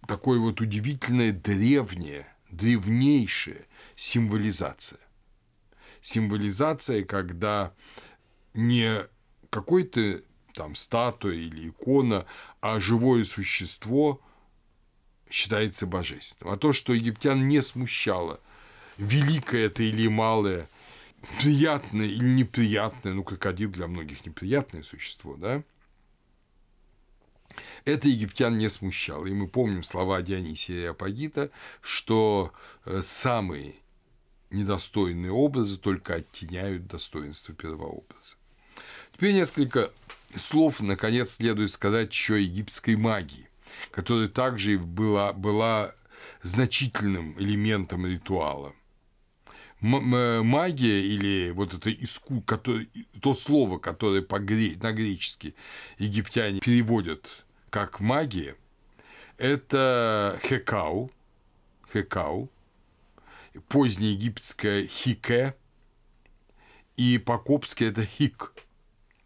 такое вот удивительное древнее, древнейшая символизация. Символизация, когда не какой-то там статуя или икона, а живое существо считается божественным. А то, что египтян не смущало, великое это или малое, приятное или неприятное, ну, крокодил для многих неприятное существо, да, это египтян не смущало. И мы помним слова Дионисия и Апагита, что э, самые недостойные образы только оттеняют достоинство первообраза. Теперь несколько слов, наконец, следует сказать еще о египетской магии, которая также была, была значительным элементом ритуала. Магия или вот это иску, который, то слово, которое по на гречески египтяне переводят как магия, это хекау, хекау, позднеегипетское хике, и по-коптски это хик,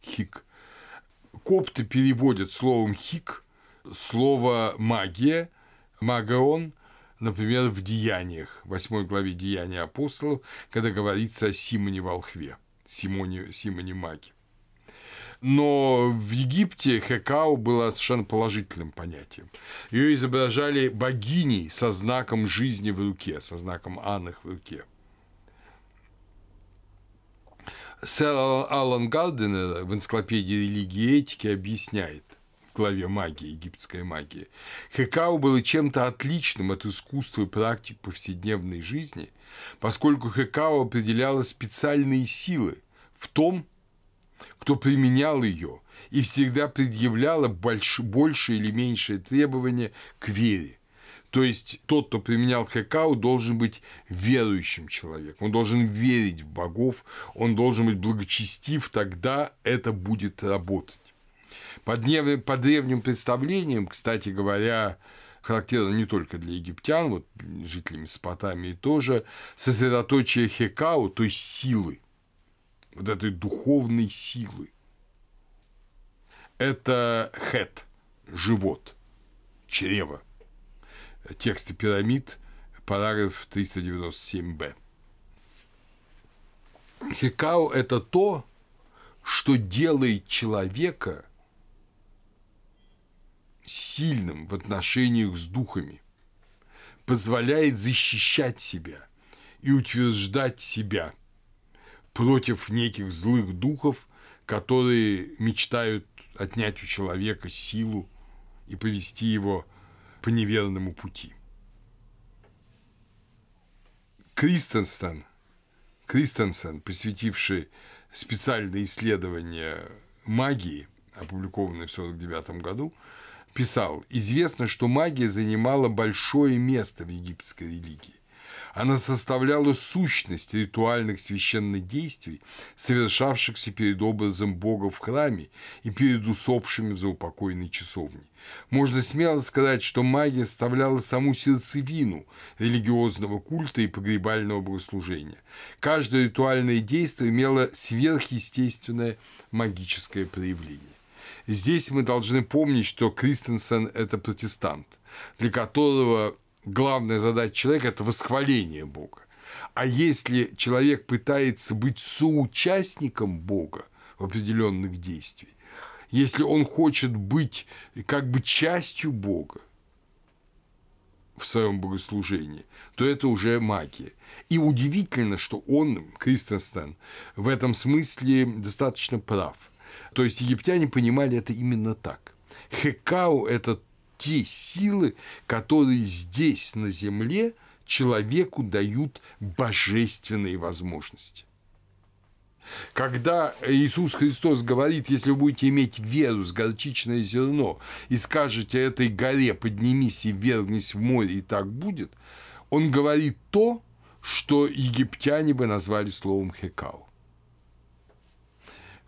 хик. Копты переводят словом хик слово магия Магаон, например, в Деяниях, 8 главе Деяния апостолов, когда говорится о Симоне Волхве, Симоне, Симоне Маге. Но в Египте Хекау было совершенно положительным понятием. Ее изображали богиней со знаком жизни в руке, со знаком Анных в руке. Сэр Аллан Гарденер в энциклопедии религии и этики объясняет в главе магии, египетская магия. Хекау было чем-то отличным от искусства и практик повседневной жизни, поскольку Хекау определяла специальные силы в том, кто применял ее и всегда предъявляла больш, большее или меньшее требование к вере. То есть тот, кто применял хекау, должен быть верующим человеком, он должен верить в богов, он должен быть благочестив, тогда это будет работать. По, днев... по древним представлениям, кстати говоря, характерно не только для египтян, вот жителей Месопотамии тоже, сосредоточие хекау, то есть силы – вот этой духовной силы. Это хет, живот, чрево. Тексты пирамид, параграф 397б. Хекао – это то, что делает человека сильным в отношениях с духами, позволяет защищать себя и утверждать себя – против неких злых духов, которые мечтают отнять у человека силу и повести его по неверному пути. Кристенсен, Кристенсен, посвятивший специальное исследование магии, опубликованное в 1949 году, писал, известно, что магия занимала большое место в египетской религии. Она составляла сущность ритуальных священных действий, совершавшихся перед образом Бога в храме и перед усопшими в заупокойной часовне. Можно смело сказать, что магия составляла саму сердцевину религиозного культа и погребального богослужения. Каждое ритуальное действие имело сверхъестественное магическое проявление. Здесь мы должны помнить, что Кристенсен – это протестант, для которого главная задача человека – это восхваление Бога. А если человек пытается быть соучастником Бога в определенных действиях, если он хочет быть как бы частью Бога в своем богослужении, то это уже магия. И удивительно, что он, Кристенстен, в этом смысле достаточно прав. То есть египтяне понимали это именно так. Хекау – это те силы, которые здесь, на земле, человеку дают божественные возможности. Когда Иисус Христос говорит, если вы будете иметь веру с горчичное зерно и скажете этой горе поднимись и вергнись в море, и так будет, он говорит то, что египтяне бы назвали словом хекау.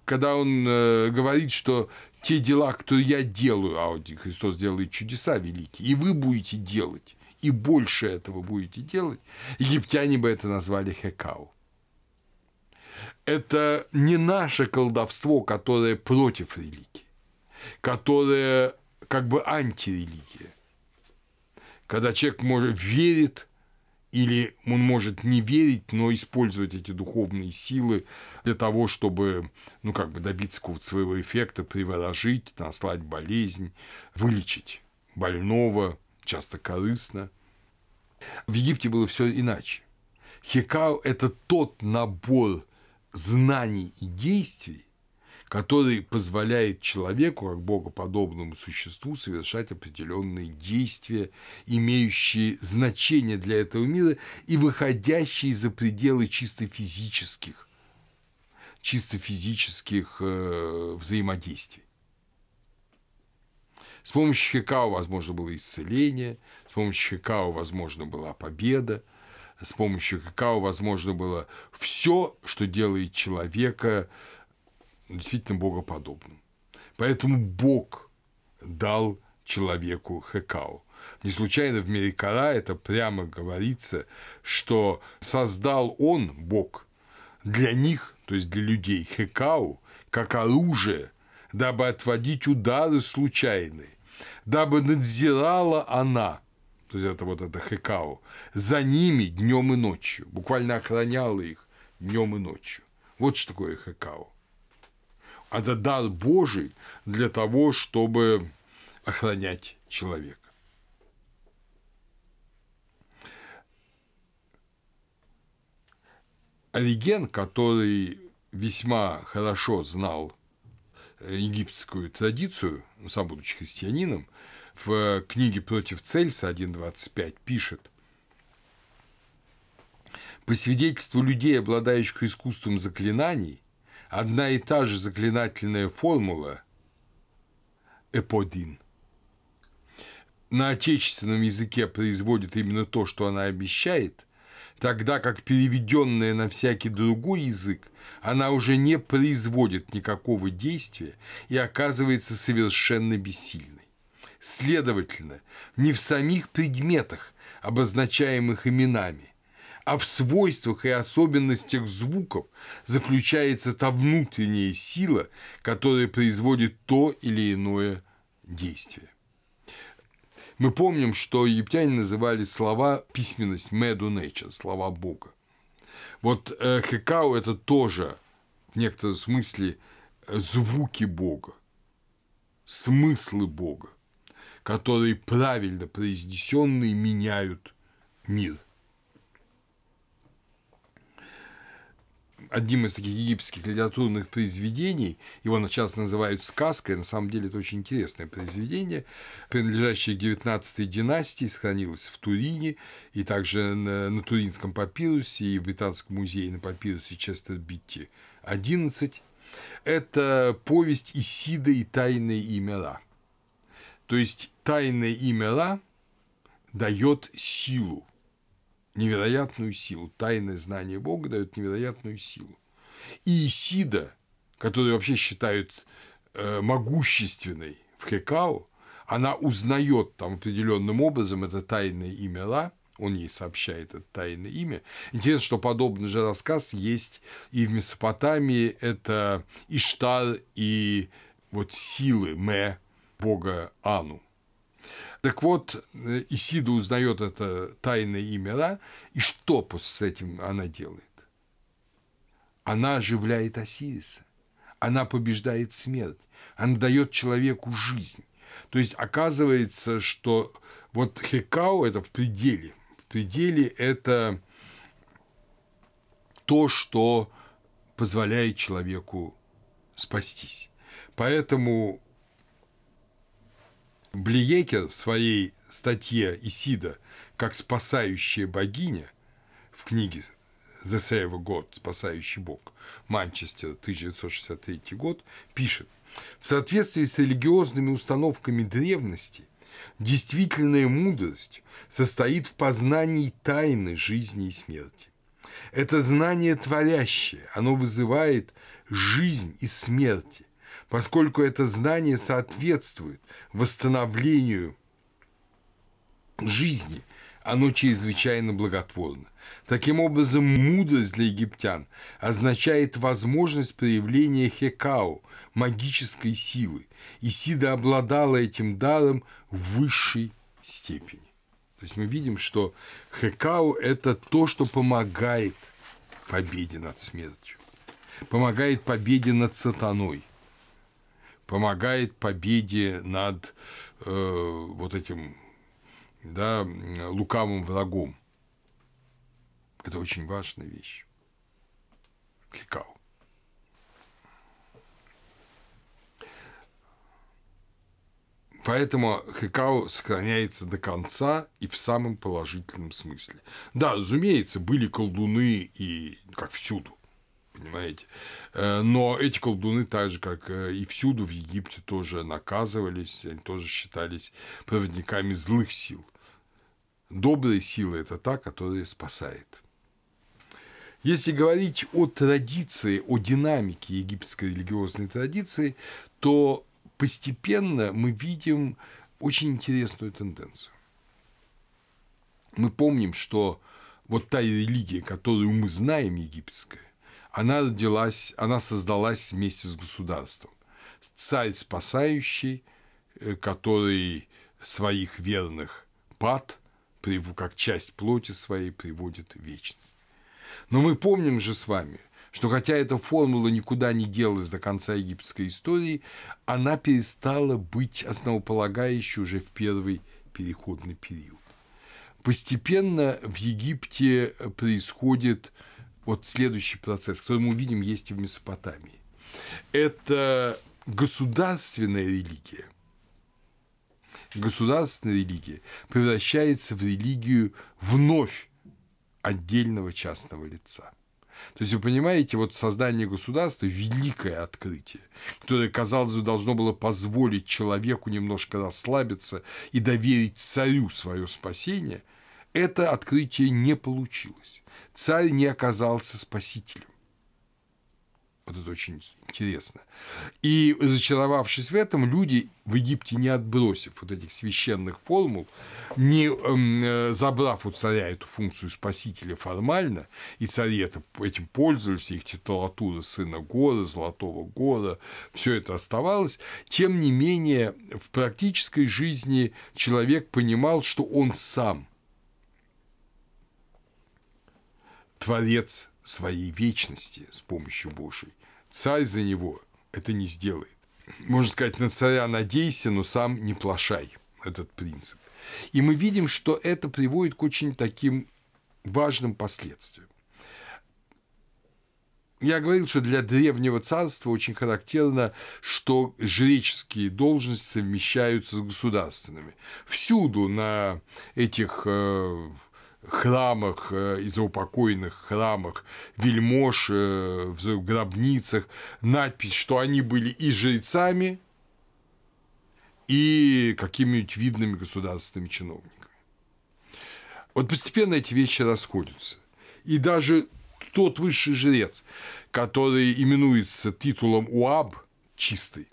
Когда он э, говорит, что те дела, которые я делаю, а Христос делает чудеса великие, и вы будете делать, и больше этого будете делать, египтяне бы это назвали хекау. Это не наше колдовство, которое против религии, которое как бы антирелигия. Когда человек может верит или он может не верить, но использовать эти духовные силы для того, чтобы, ну, как бы добиться своего эффекта, приворожить, наслать болезнь, вылечить больного, часто корыстно. В Египте было все иначе. Хекау – это тот набор знаний и действий, который позволяет человеку, как богоподобному существу, совершать определенные действия, имеющие значение для этого мира и выходящие за пределы чисто физических, чисто физических э, взаимодействий. С помощью Хекао возможно было исцеление, с помощью Хекао возможно была победа, с помощью Хекао возможно было все, что делает человека действительно богоподобным. Поэтому Бог дал человеку Хекау. Не случайно в Мерикара это прямо говорится, что создал он, Бог, для них, то есть для людей, Хекау, как оружие, дабы отводить удары случайные, дабы надзирала она, то есть это вот это Хекао, за ними днем и ночью, буквально охраняла их днем и ночью. Вот что такое Хекао. Это дар Божий для того, чтобы охранять человека. Ориген, который весьма хорошо знал египетскую традицию, сам будучи христианином, в книге «Против Цельса» 1.25 пишет, по свидетельству людей, обладающих искусством заклинаний, одна и та же заклинательная формула «эподин» на отечественном языке производит именно то, что она обещает, тогда как переведенная на всякий другой язык, она уже не производит никакого действия и оказывается совершенно бессильной. Следовательно, не в самих предметах, обозначаемых именами, а в свойствах и особенностях звуков заключается та внутренняя сила, которая производит то или иное действие. Мы помним, что египтяне называли слова письменность «medu nature», слова Бога. Вот э, хекау – это тоже в некотором смысле звуки Бога, смыслы Бога, которые правильно произнесенные меняют мир – одним из таких египетских литературных произведений, его часто называют сказкой, на самом деле это очень интересное произведение, принадлежащее к 19 династии, сохранилось в Турине, и также на, на Туринском папирусе, и в Британском музее на папирусе Честер Битти 11. Это повесть Исида и тайные имя Ра. То есть тайное имя Ра дает силу невероятную силу. Тайное знание Бога дает невероятную силу. И Исида, которую вообще считают э, могущественной в Хекао, она узнает там определенным образом это тайное имя Ла, он ей сообщает это тайное имя. Интересно, что подобный же рассказ есть и в Месопотамии, это Иштар и вот силы Ме, бога Ану. Так вот, э, Исида узнает это тайное имя Ра, и что с этим она делает? Она оживляет Осириса, она побеждает смерть, она дает человеку жизнь. То есть оказывается, что вот Хекао – это в пределе. В пределе – это то, что позволяет человеку спастись. Поэтому Блиекер в своей статье Исида как спасающая богиня в книге «The Save God», «Спасающий Бог», Манчестер, 1963 год, пишет, в соответствии с религиозными установками древности, действительная мудрость состоит в познании тайны жизни и смерти. Это знание творящее, оно вызывает жизнь и смерти, поскольку это знание соответствует восстановлению жизни, оно чрезвычайно благотворно. Таким образом, мудрость для египтян означает возможность проявления хекао, магической силы, и Сида обладала этим даром в высшей степени. То есть мы видим, что хекао – это то, что помогает победе над смертью, помогает победе над сатаной – помогает победе над э, вот этим да, лукавым врагом. Это очень важная вещь. Кикао. Поэтому Хекао сохраняется до конца и в самом положительном смысле. Да, разумеется, были колдуны и как всюду понимаете? Э, но эти колдуны, так же, как э, и всюду в Египте, тоже наказывались, они тоже считались проводниками злых сил. Добрая сила – это та, которая спасает. Если говорить о традиции, о динамике египетской религиозной традиции, то постепенно мы видим очень интересную тенденцию. Мы помним, что вот та религия, которую мы знаем, египетская, она родилась, она создалась вместе с государством. Царь спасающий, э, который своих верных пад как часть плоти своей приводит в вечность. Но мы помним же с вами, что хотя эта формула никуда не делась до конца египетской истории, она перестала быть основополагающей уже в первый переходный период. Постепенно в Египте происходит вот следующий процесс, который мы увидим есть и в Месопотамии. Это государственная религия. Государственная религия превращается в религию вновь отдельного частного лица. То есть, вы понимаете, вот создание государства – великое открытие, которое, казалось бы, должно было позволить человеку немножко расслабиться и доверить царю свое спасение, это открытие не получилось. Царь не оказался спасителем. Вот это очень интересно. И зачаровавшись в этом, люди в Египте, не отбросив вот этих священных формул, не э, забрав у царя эту функцию спасителя формально, и цари это, этим пользовались, их титулатура сына Гора, Золотого Гора, все это оставалось, тем не менее в практической жизни человек понимал, что он сам творец своей вечности с помощью Божией. Царь за него это не сделает. Можно сказать, на царя надейся, но сам не плашай. Этот принцип. И мы видим, что это приводит к очень таким важным последствиям. Я говорил, что для древнего царства очень характерно, что жреческие должности совмещаются с государственными. Всюду на этих э, храмах, э, и заупокойных храмах вельмож, э, в гробницах надпись, что они были и жрецами, и какими-нибудь видными государственными чиновниками. Вот постепенно эти вещи расходятся. И даже тот высший жрец, который именуется титулом УАБ, чистый,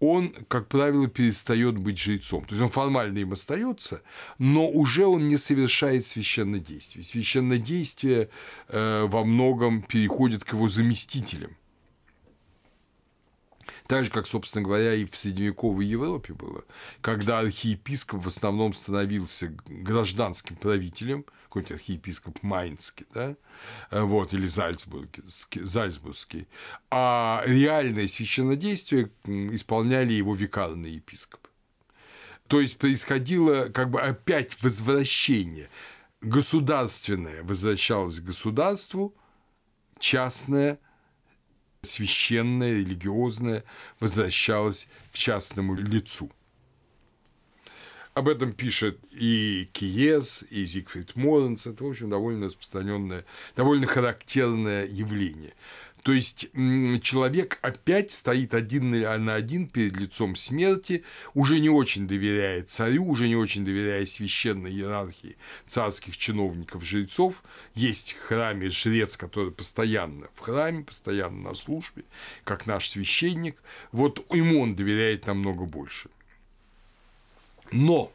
он, как правило, перестает быть жрецом. То есть он формально им остается, но уже он не совершает священное действие. Священное действие э, во многом переходит к его заместителям. Так же, как, собственно говоря, и в средневековой Европе было, когда архиепископ в основном становился гражданским правителем, какой-нибудь архиепископ Майнский, да, вот, или Зальцбургский, Зальцбургский, а реальное священнодействие исполняли его викарные епископы. То есть происходило как бы опять возвращение. Государственное возвращалось к государству, частное священное, религиозное возвращалось к частному лицу. Об этом пишет и Киес, и Зигфрид Моренс. Это, в общем, довольно распространенное, довольно характерное явление. То есть человек опять стоит один на один перед лицом смерти, уже не очень доверяя царю, уже не очень доверяя священной иерархии царских чиновников, жрецов. Есть в храме жрец, который постоянно в храме, постоянно на службе, как наш священник. Вот ему он доверяет намного больше. Но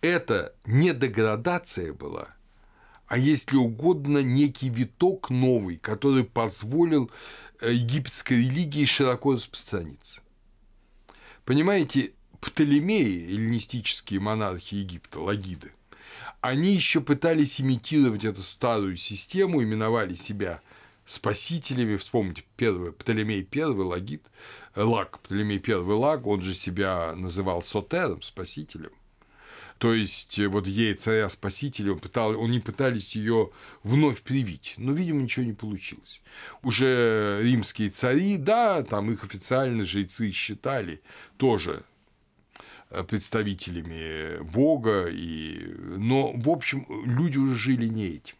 это не деградация была – а если угодно, некий виток новый, который позволил э, египетской религии широко распространиться. Понимаете, Птолемеи, эллинистические монархи Египта, лагиды, они еще пытались имитировать эту старую систему, именовали себя спасителями. Вспомните, первый, Птолемей первый, Лагид, Лаг, Птолемей первый Лаг, он же себя называл Сотером, спасителем – то есть, э, вот ей царя-спасителя, он, пытал, они пытались ее вновь привить, но, видимо, ничего не получилось. Уже римские цари, да, там их официально жрецы считали тоже э, представителями Бога, и... но, в общем, люди уже жили не этим.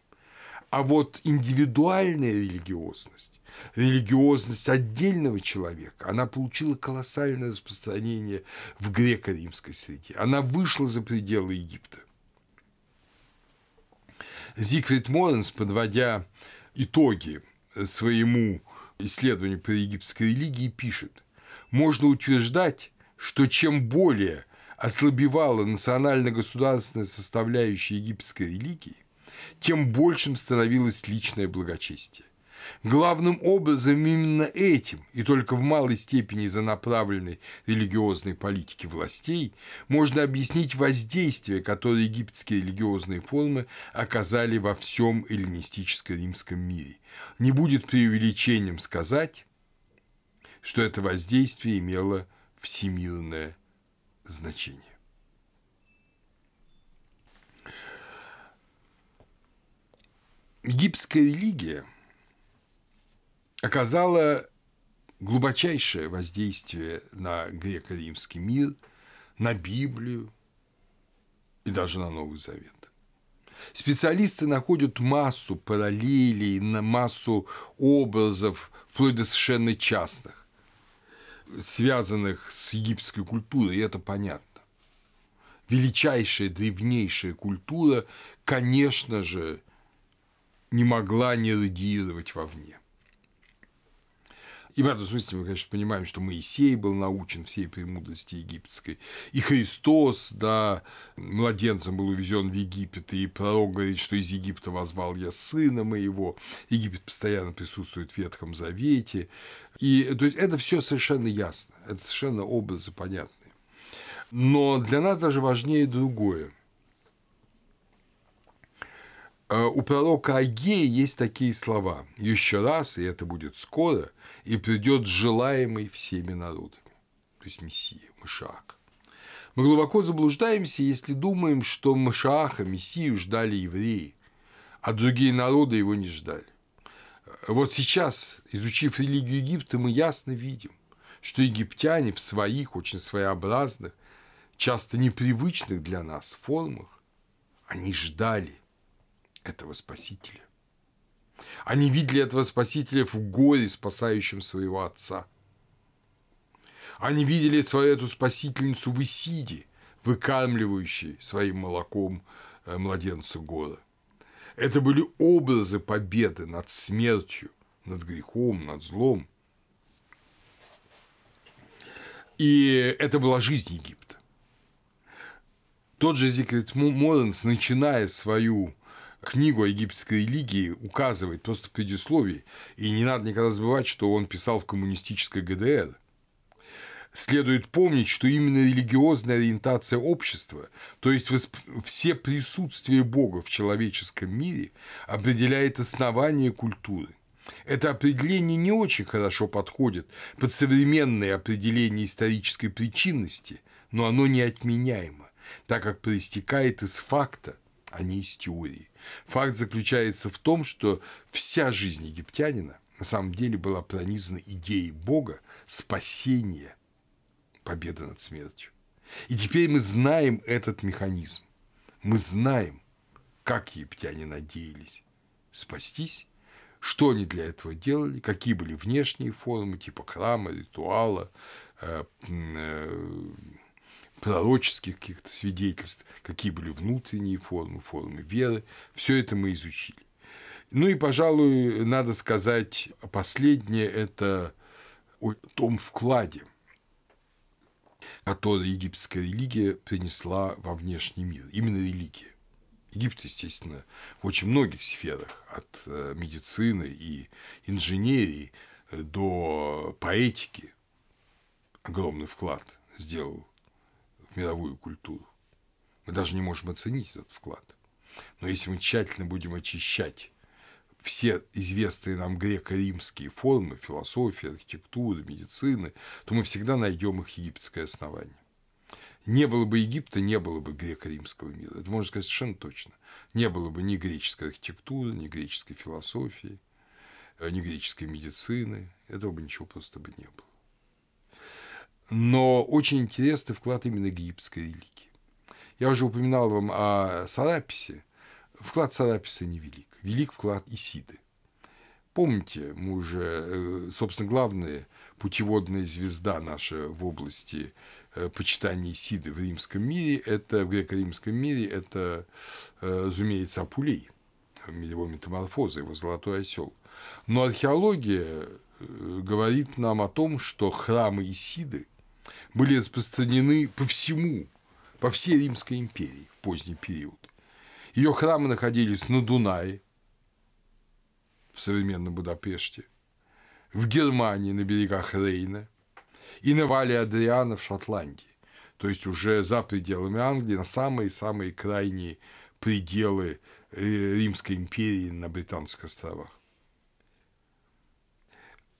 А вот индивидуальная религиозность, религиозность отдельного человека, она получила колоссальное распространение в греко-римской среде. Она вышла за пределы Египта. Зигфрид Моренс, подводя итоги своему исследованию по египетской религии, пишет, можно утверждать, что чем более ослабевала национально-государственная составляющая египетской религии, тем большим становилось личное благочестие. Главным образом именно этим, и только в малой степени из-за направленной религиозной политики властей, можно объяснить воздействие, которое египетские религиозные формы оказали во всем эллинистическо-римском мире. Не будет преувеличением сказать, что это воздействие имело всемирное значение. Египетская религия оказала глубочайшее воздействие на греко-римский мир, на Библию и даже на Новый Завет. Специалисты находят массу параллелей, на массу образов, вплоть до совершенно частных, связанных с египетской культурой, и это понятно. Величайшая, древнейшая культура, конечно же, не могла не радиировать вовне. И в этом смысле мы, конечно, понимаем, что Моисей был научен всей премудрости египетской. И Христос, да, младенцем был увезен в Египет, и пророк говорит, что из Египта возвал я сына моего. Египет постоянно присутствует в Ветхом Завете. И то есть это все совершенно ясно, это совершенно образы понятные. Но для нас даже важнее другое. Э, у пророка Агея есть такие слова. Еще раз, и это будет скоро, и придет желаемый всеми народами. То есть Мессия, Машаах. Мы глубоко заблуждаемся, если думаем, что Машааха, Мессию ждали евреи, а другие народы его не ждали. Вот сейчас, изучив религию Египта, мы ясно видим, что египтяне в своих очень своеобразных, часто непривычных для нас формах, они ждали – этого Спасителя. Они видели этого Спасителя в горе, спасающем своего отца. Они видели свою эту спасительницу в Исиде, выкармливающей своим молоком э, младенца гора. Это были образы победы над смертью, над грехом, над злом. И это была жизнь Египта. Тот же Зикрит Моренс, начиная свою книгу о египетской религии указывает просто в предисловии, и не надо никогда забывать, что он писал в коммунистической ГДР. Следует помнить, что именно религиозная ориентация общества, то есть все присутствие Бога в человеческом мире, определяет основание культуры. Это определение не очень хорошо подходит под современное определение исторической причинности, но оно неотменяемо, так как проистекает из факта, а не из теории. Факт заключается в том, что вся жизнь египтянина на самом деле была пронизана идеей Бога спасения, победы над смертью. И теперь мы знаем этот механизм. Мы знаем, как египтяне надеялись спастись, что они для этого делали, какие были внешние формы, типа храма, ритуала, э, э, пророческих каких-то свидетельств, какие были внутренние формы, формы веры, все это мы изучили. Ну и, пожалуй, надо сказать, последнее – это о том вкладе, который египетская религия принесла во внешний мир, именно религия. Египет, естественно, в очень многих сферах, от э, медицины и инженерии до поэтики огромный вклад сделал мировую культуру. Мы даже не можем оценить этот вклад. Но если мы тщательно будем очищать все известные нам греко-римские формы, философии, архитектуры, медицины, то мы всегда найдем их египетское основание. Не было бы Египта, не было бы греко-римского мира. Это можно сказать совершенно точно. Не было бы ни греческой архитектуры, ни греческой философии, э, ни греческой медицины. Этого бы ничего просто бы не было. Но очень интересный вклад именно египетской религии. Я уже упоминал вам о Сараписе. Вклад Сараписа невелик. Велик вклад Исиды. Помните, мы уже, э, собственно, главная путеводная звезда наша в области э, почитания Исиды в римском мире, это в греко-римском мире, это, э, разумеется, Апулей, его метаморфоза, его золотой осел. Но археология говорит нам о том, что храмы Исиды были распространены по всему, по всей Римской империи в поздний период. Ее храмы находились на Дунае, в современном Будапеште, в Германии на берегах Рейна и на Вале Адриана в Шотландии, то есть уже за пределами Англии, на самые-самые крайние пределы э, Римской империи на Британских островах.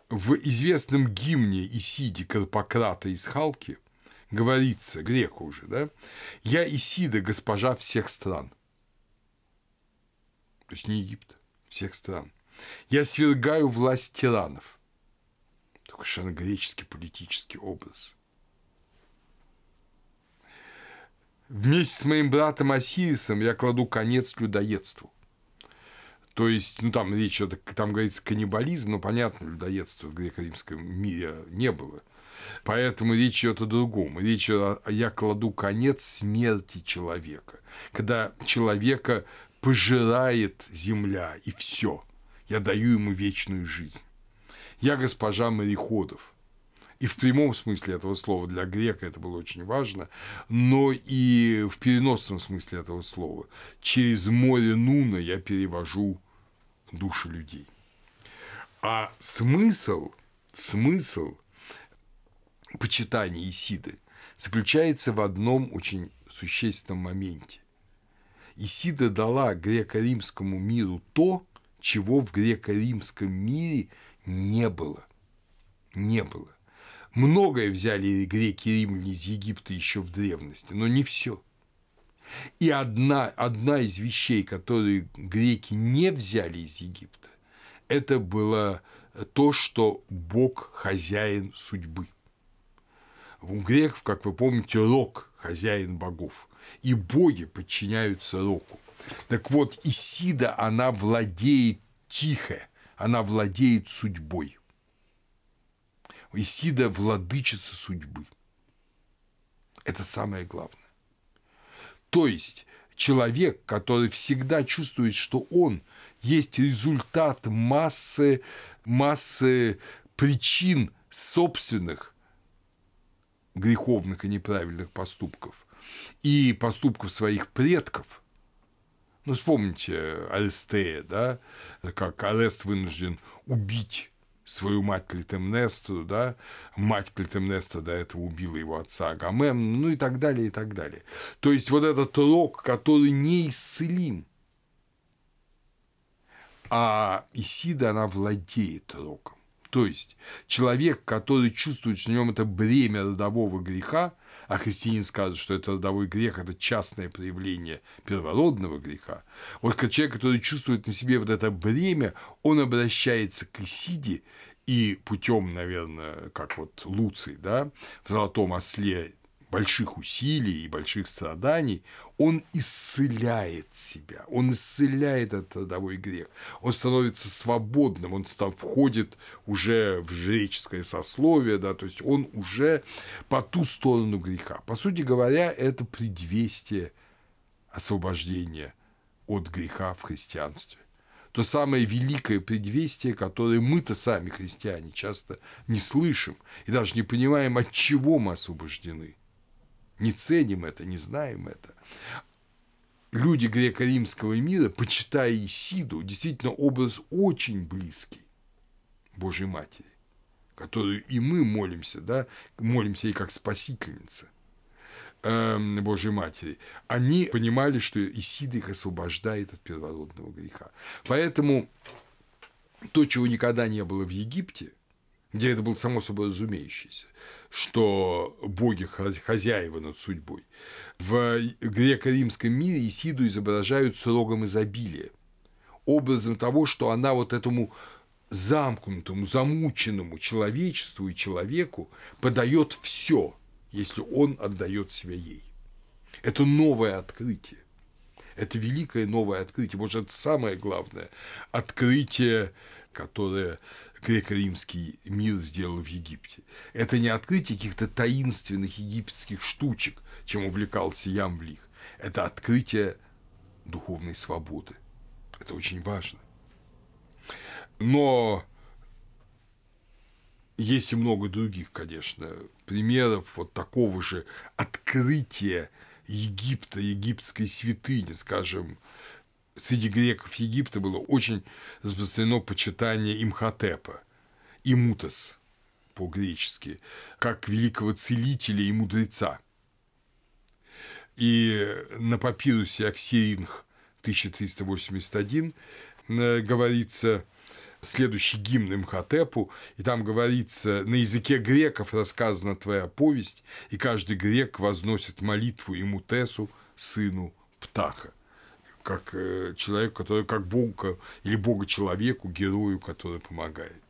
В известном гимне Исиде Карпократа из Халки говорится, грека уже, да, «Я Исида, госпожа всех стран». То есть не Египет, всех стран. «Я свергаю власть тиранов». Такой совершенно греческий политический образ. Вместе с моим братом Осирисом я кладу конец людоедству. То есть, ну там речь, там говорится каннибализм, но понятно, людоедства в греко-римском мире не было. Поэтому речь идет о другом. Речь о я кладу конец смерти человека. Когда человека пожирает земля, и все. Я даю ему вечную жизнь. Я госпожа мореходов. И в прямом смысле этого слова для грека это было очень важно, но и в переносном смысле этого слова. Через море Нуна я перевожу души людей. А смысл, смысл почитания Исиды заключается в одном очень существенном моменте. Исида дала греко-римскому миру то, чего в греко-римском мире не было. Не было. Многое взяли греки и римляне из Египта еще в древности, но не все. И одна, одна из вещей, которые греки не взяли из Египта, это было то, что Бог хозяин судьбы. У греков, как вы помните, Рок – хозяин богов, и боги подчиняются Року. Так вот, Исида, она владеет тихо, она владеет судьбой. Исида – владычица судьбы. Это самое главное. То есть человек, который всегда чувствует, что он есть результат массы, массы причин собственных греховных и неправильных поступков и поступков своих предков. Ну, вспомните Арестея, да, как Арест вынужден убить свою мать Клитемнестру, да, мать Клитемнестра до этого убила его отца Агамемна, ну и так далее, и так далее. То есть вот этот рок, который неисцелим, а Исида, она владеет роком. То есть человек, который чувствует, что на нем это бремя родового греха, а христианин скажет, что это родовой грех – это частное проявление первородного греха. Вот как человек, который чувствует на себе вот это бремя, он обращается к Исиде и путем, наверное, как вот Луций, да, в «Золотом осле» больших усилий и больших страданий, он исцеляет себя, он исцеляет этот родовой грех, он становится свободным, он стал, входит уже в жреческое сословие, да, то есть он уже по ту сторону греха. По сути говоря, это предвестие освобождения от греха в христианстве. То самое великое предвестие, которое мы-то сами, христиане, часто не слышим и даже не понимаем, от чего мы освобождены – не ценим это, не знаем это. Люди греко-римского мира, почитая Исиду, действительно образ очень близкий Божьей Матери, которую и мы молимся, да, молимся ей как спасительница эм, Божьей Матери, они понимали, что Исида их освобождает от первородного греха. Поэтому то, чего никогда не было в Египте, где это было само собой разумеющееся, что боги хозяева над судьбой. В греко-римском мире Исиду изображают срогом изобилия, образом того, что она вот этому замкнутому, замученному человечеству и человеку подает все, если он отдает себя ей. Это новое открытие. Это великое новое открытие, может, это самое главное открытие, которое греко-римский мир сделал в Египте. Это не открытие каких-то таинственных египетских штучек, чем увлекался Ямблих. Это открытие духовной свободы. Это очень важно. Но есть и много других, конечно, примеров вот такого же открытия Египта, египетской святыни, скажем, среди греков Египта было очень распространено почитание Имхотепа, Имутас по-гречески, как великого целителя и мудреца. И на папирусе Аксиринг 1381 э, говорится следующий гимн Имхотепу, и там говорится, на языке греков рассказана твоя повесть, и каждый грек возносит молитву Имутесу, сыну Птаха как э, человек, который как Бога или Бога человеку, герою, который помогает.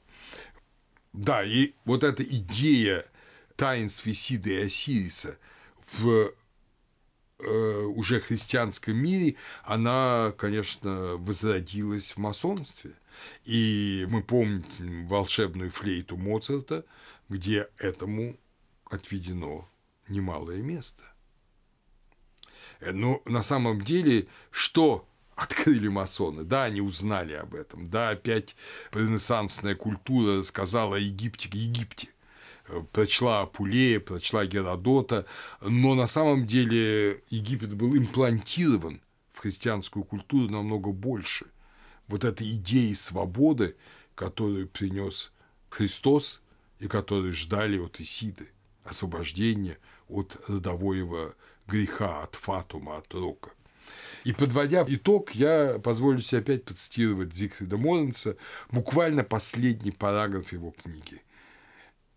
Да, и вот эта идея таинств Исида и Осириса в э, уже христианском мире, она, конечно, возродилась в масонстве. И мы помним волшебную флейту Моцарта, где этому отведено немалое место. Э, Но ну, на самом деле, что открыли масоны. Да, они узнали об этом. Да, опять ренессансная культура рассказала о Египте, Египте. Э, прочла Апулея, прочла Геродота, но на самом деле Египет был имплантирован в христианскую культуру намного больше. Вот этой идеи свободы, которую принес Христос и которую ждали от Исиды, освобождения от родового греха, от фатума, от рока. И подводя итог, я позволю себе опять процитировать Зигфрида Моренца, буквально последний параграф его книги.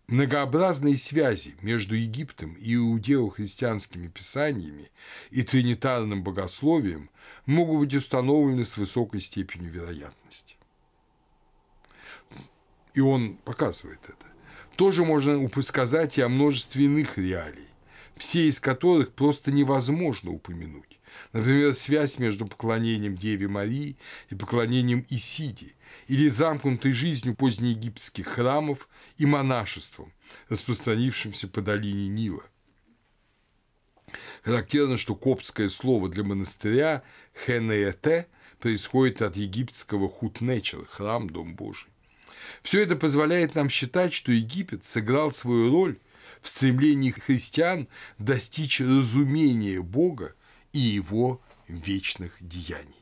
Многообразные связи между Египтом и иудео-христианскими писаниями и тринитарным богословием могут быть установлены с высокой степенью вероятности. И он показывает это. Тоже можно сказать и о множестве иных реалий, все из которых просто невозможно упомянуть. Например, связь между поклонением Деве Марии и поклонением Исиди, или замкнутой жизнью позднеегипетских храмов и монашеством, распространившимся по долине Нила. Характерно, что коптское слово для монастыря «хенеете» происходит от египетского хутнечер – храм, дом Божий. Все это позволяет нам считать, что Египет сыграл свою роль в стремлении христиан достичь разумения Бога и его вечных деяний.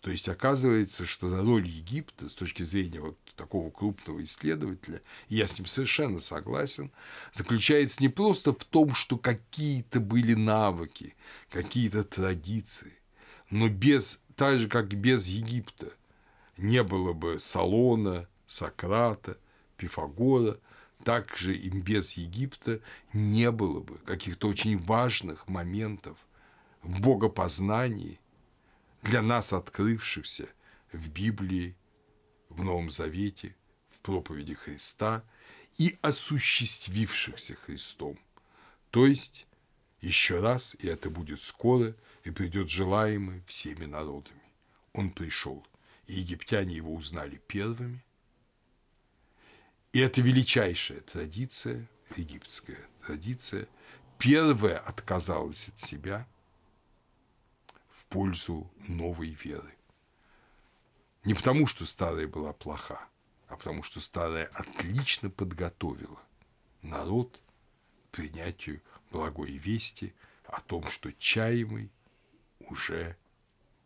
То есть оказывается, что роль Египта с точки зрения вот такого крупного исследователя, и я с ним совершенно согласен, заключается не просто в том, что какие-то были навыки, какие-то традиции, но без, так же, как без Египта не было бы Салона, Сократа, Пифагора, также им без Египта не было бы каких-то очень важных моментов в богопознании, для нас открывшихся в Библии, в Новом Завете, в проповеди Христа и осуществившихся Христом. То есть, еще раз, и это будет скоро, и придет желаемый всеми народами. Он пришел, египтяне его узнали первыми. И это величайшая традиция, египетская традиция, первая отказалась от себя – пользу новой веры. Не потому, что старая была плоха, а потому, что старая отлично подготовила народ к принятию благой вести о том, что чаемый уже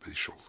пришел.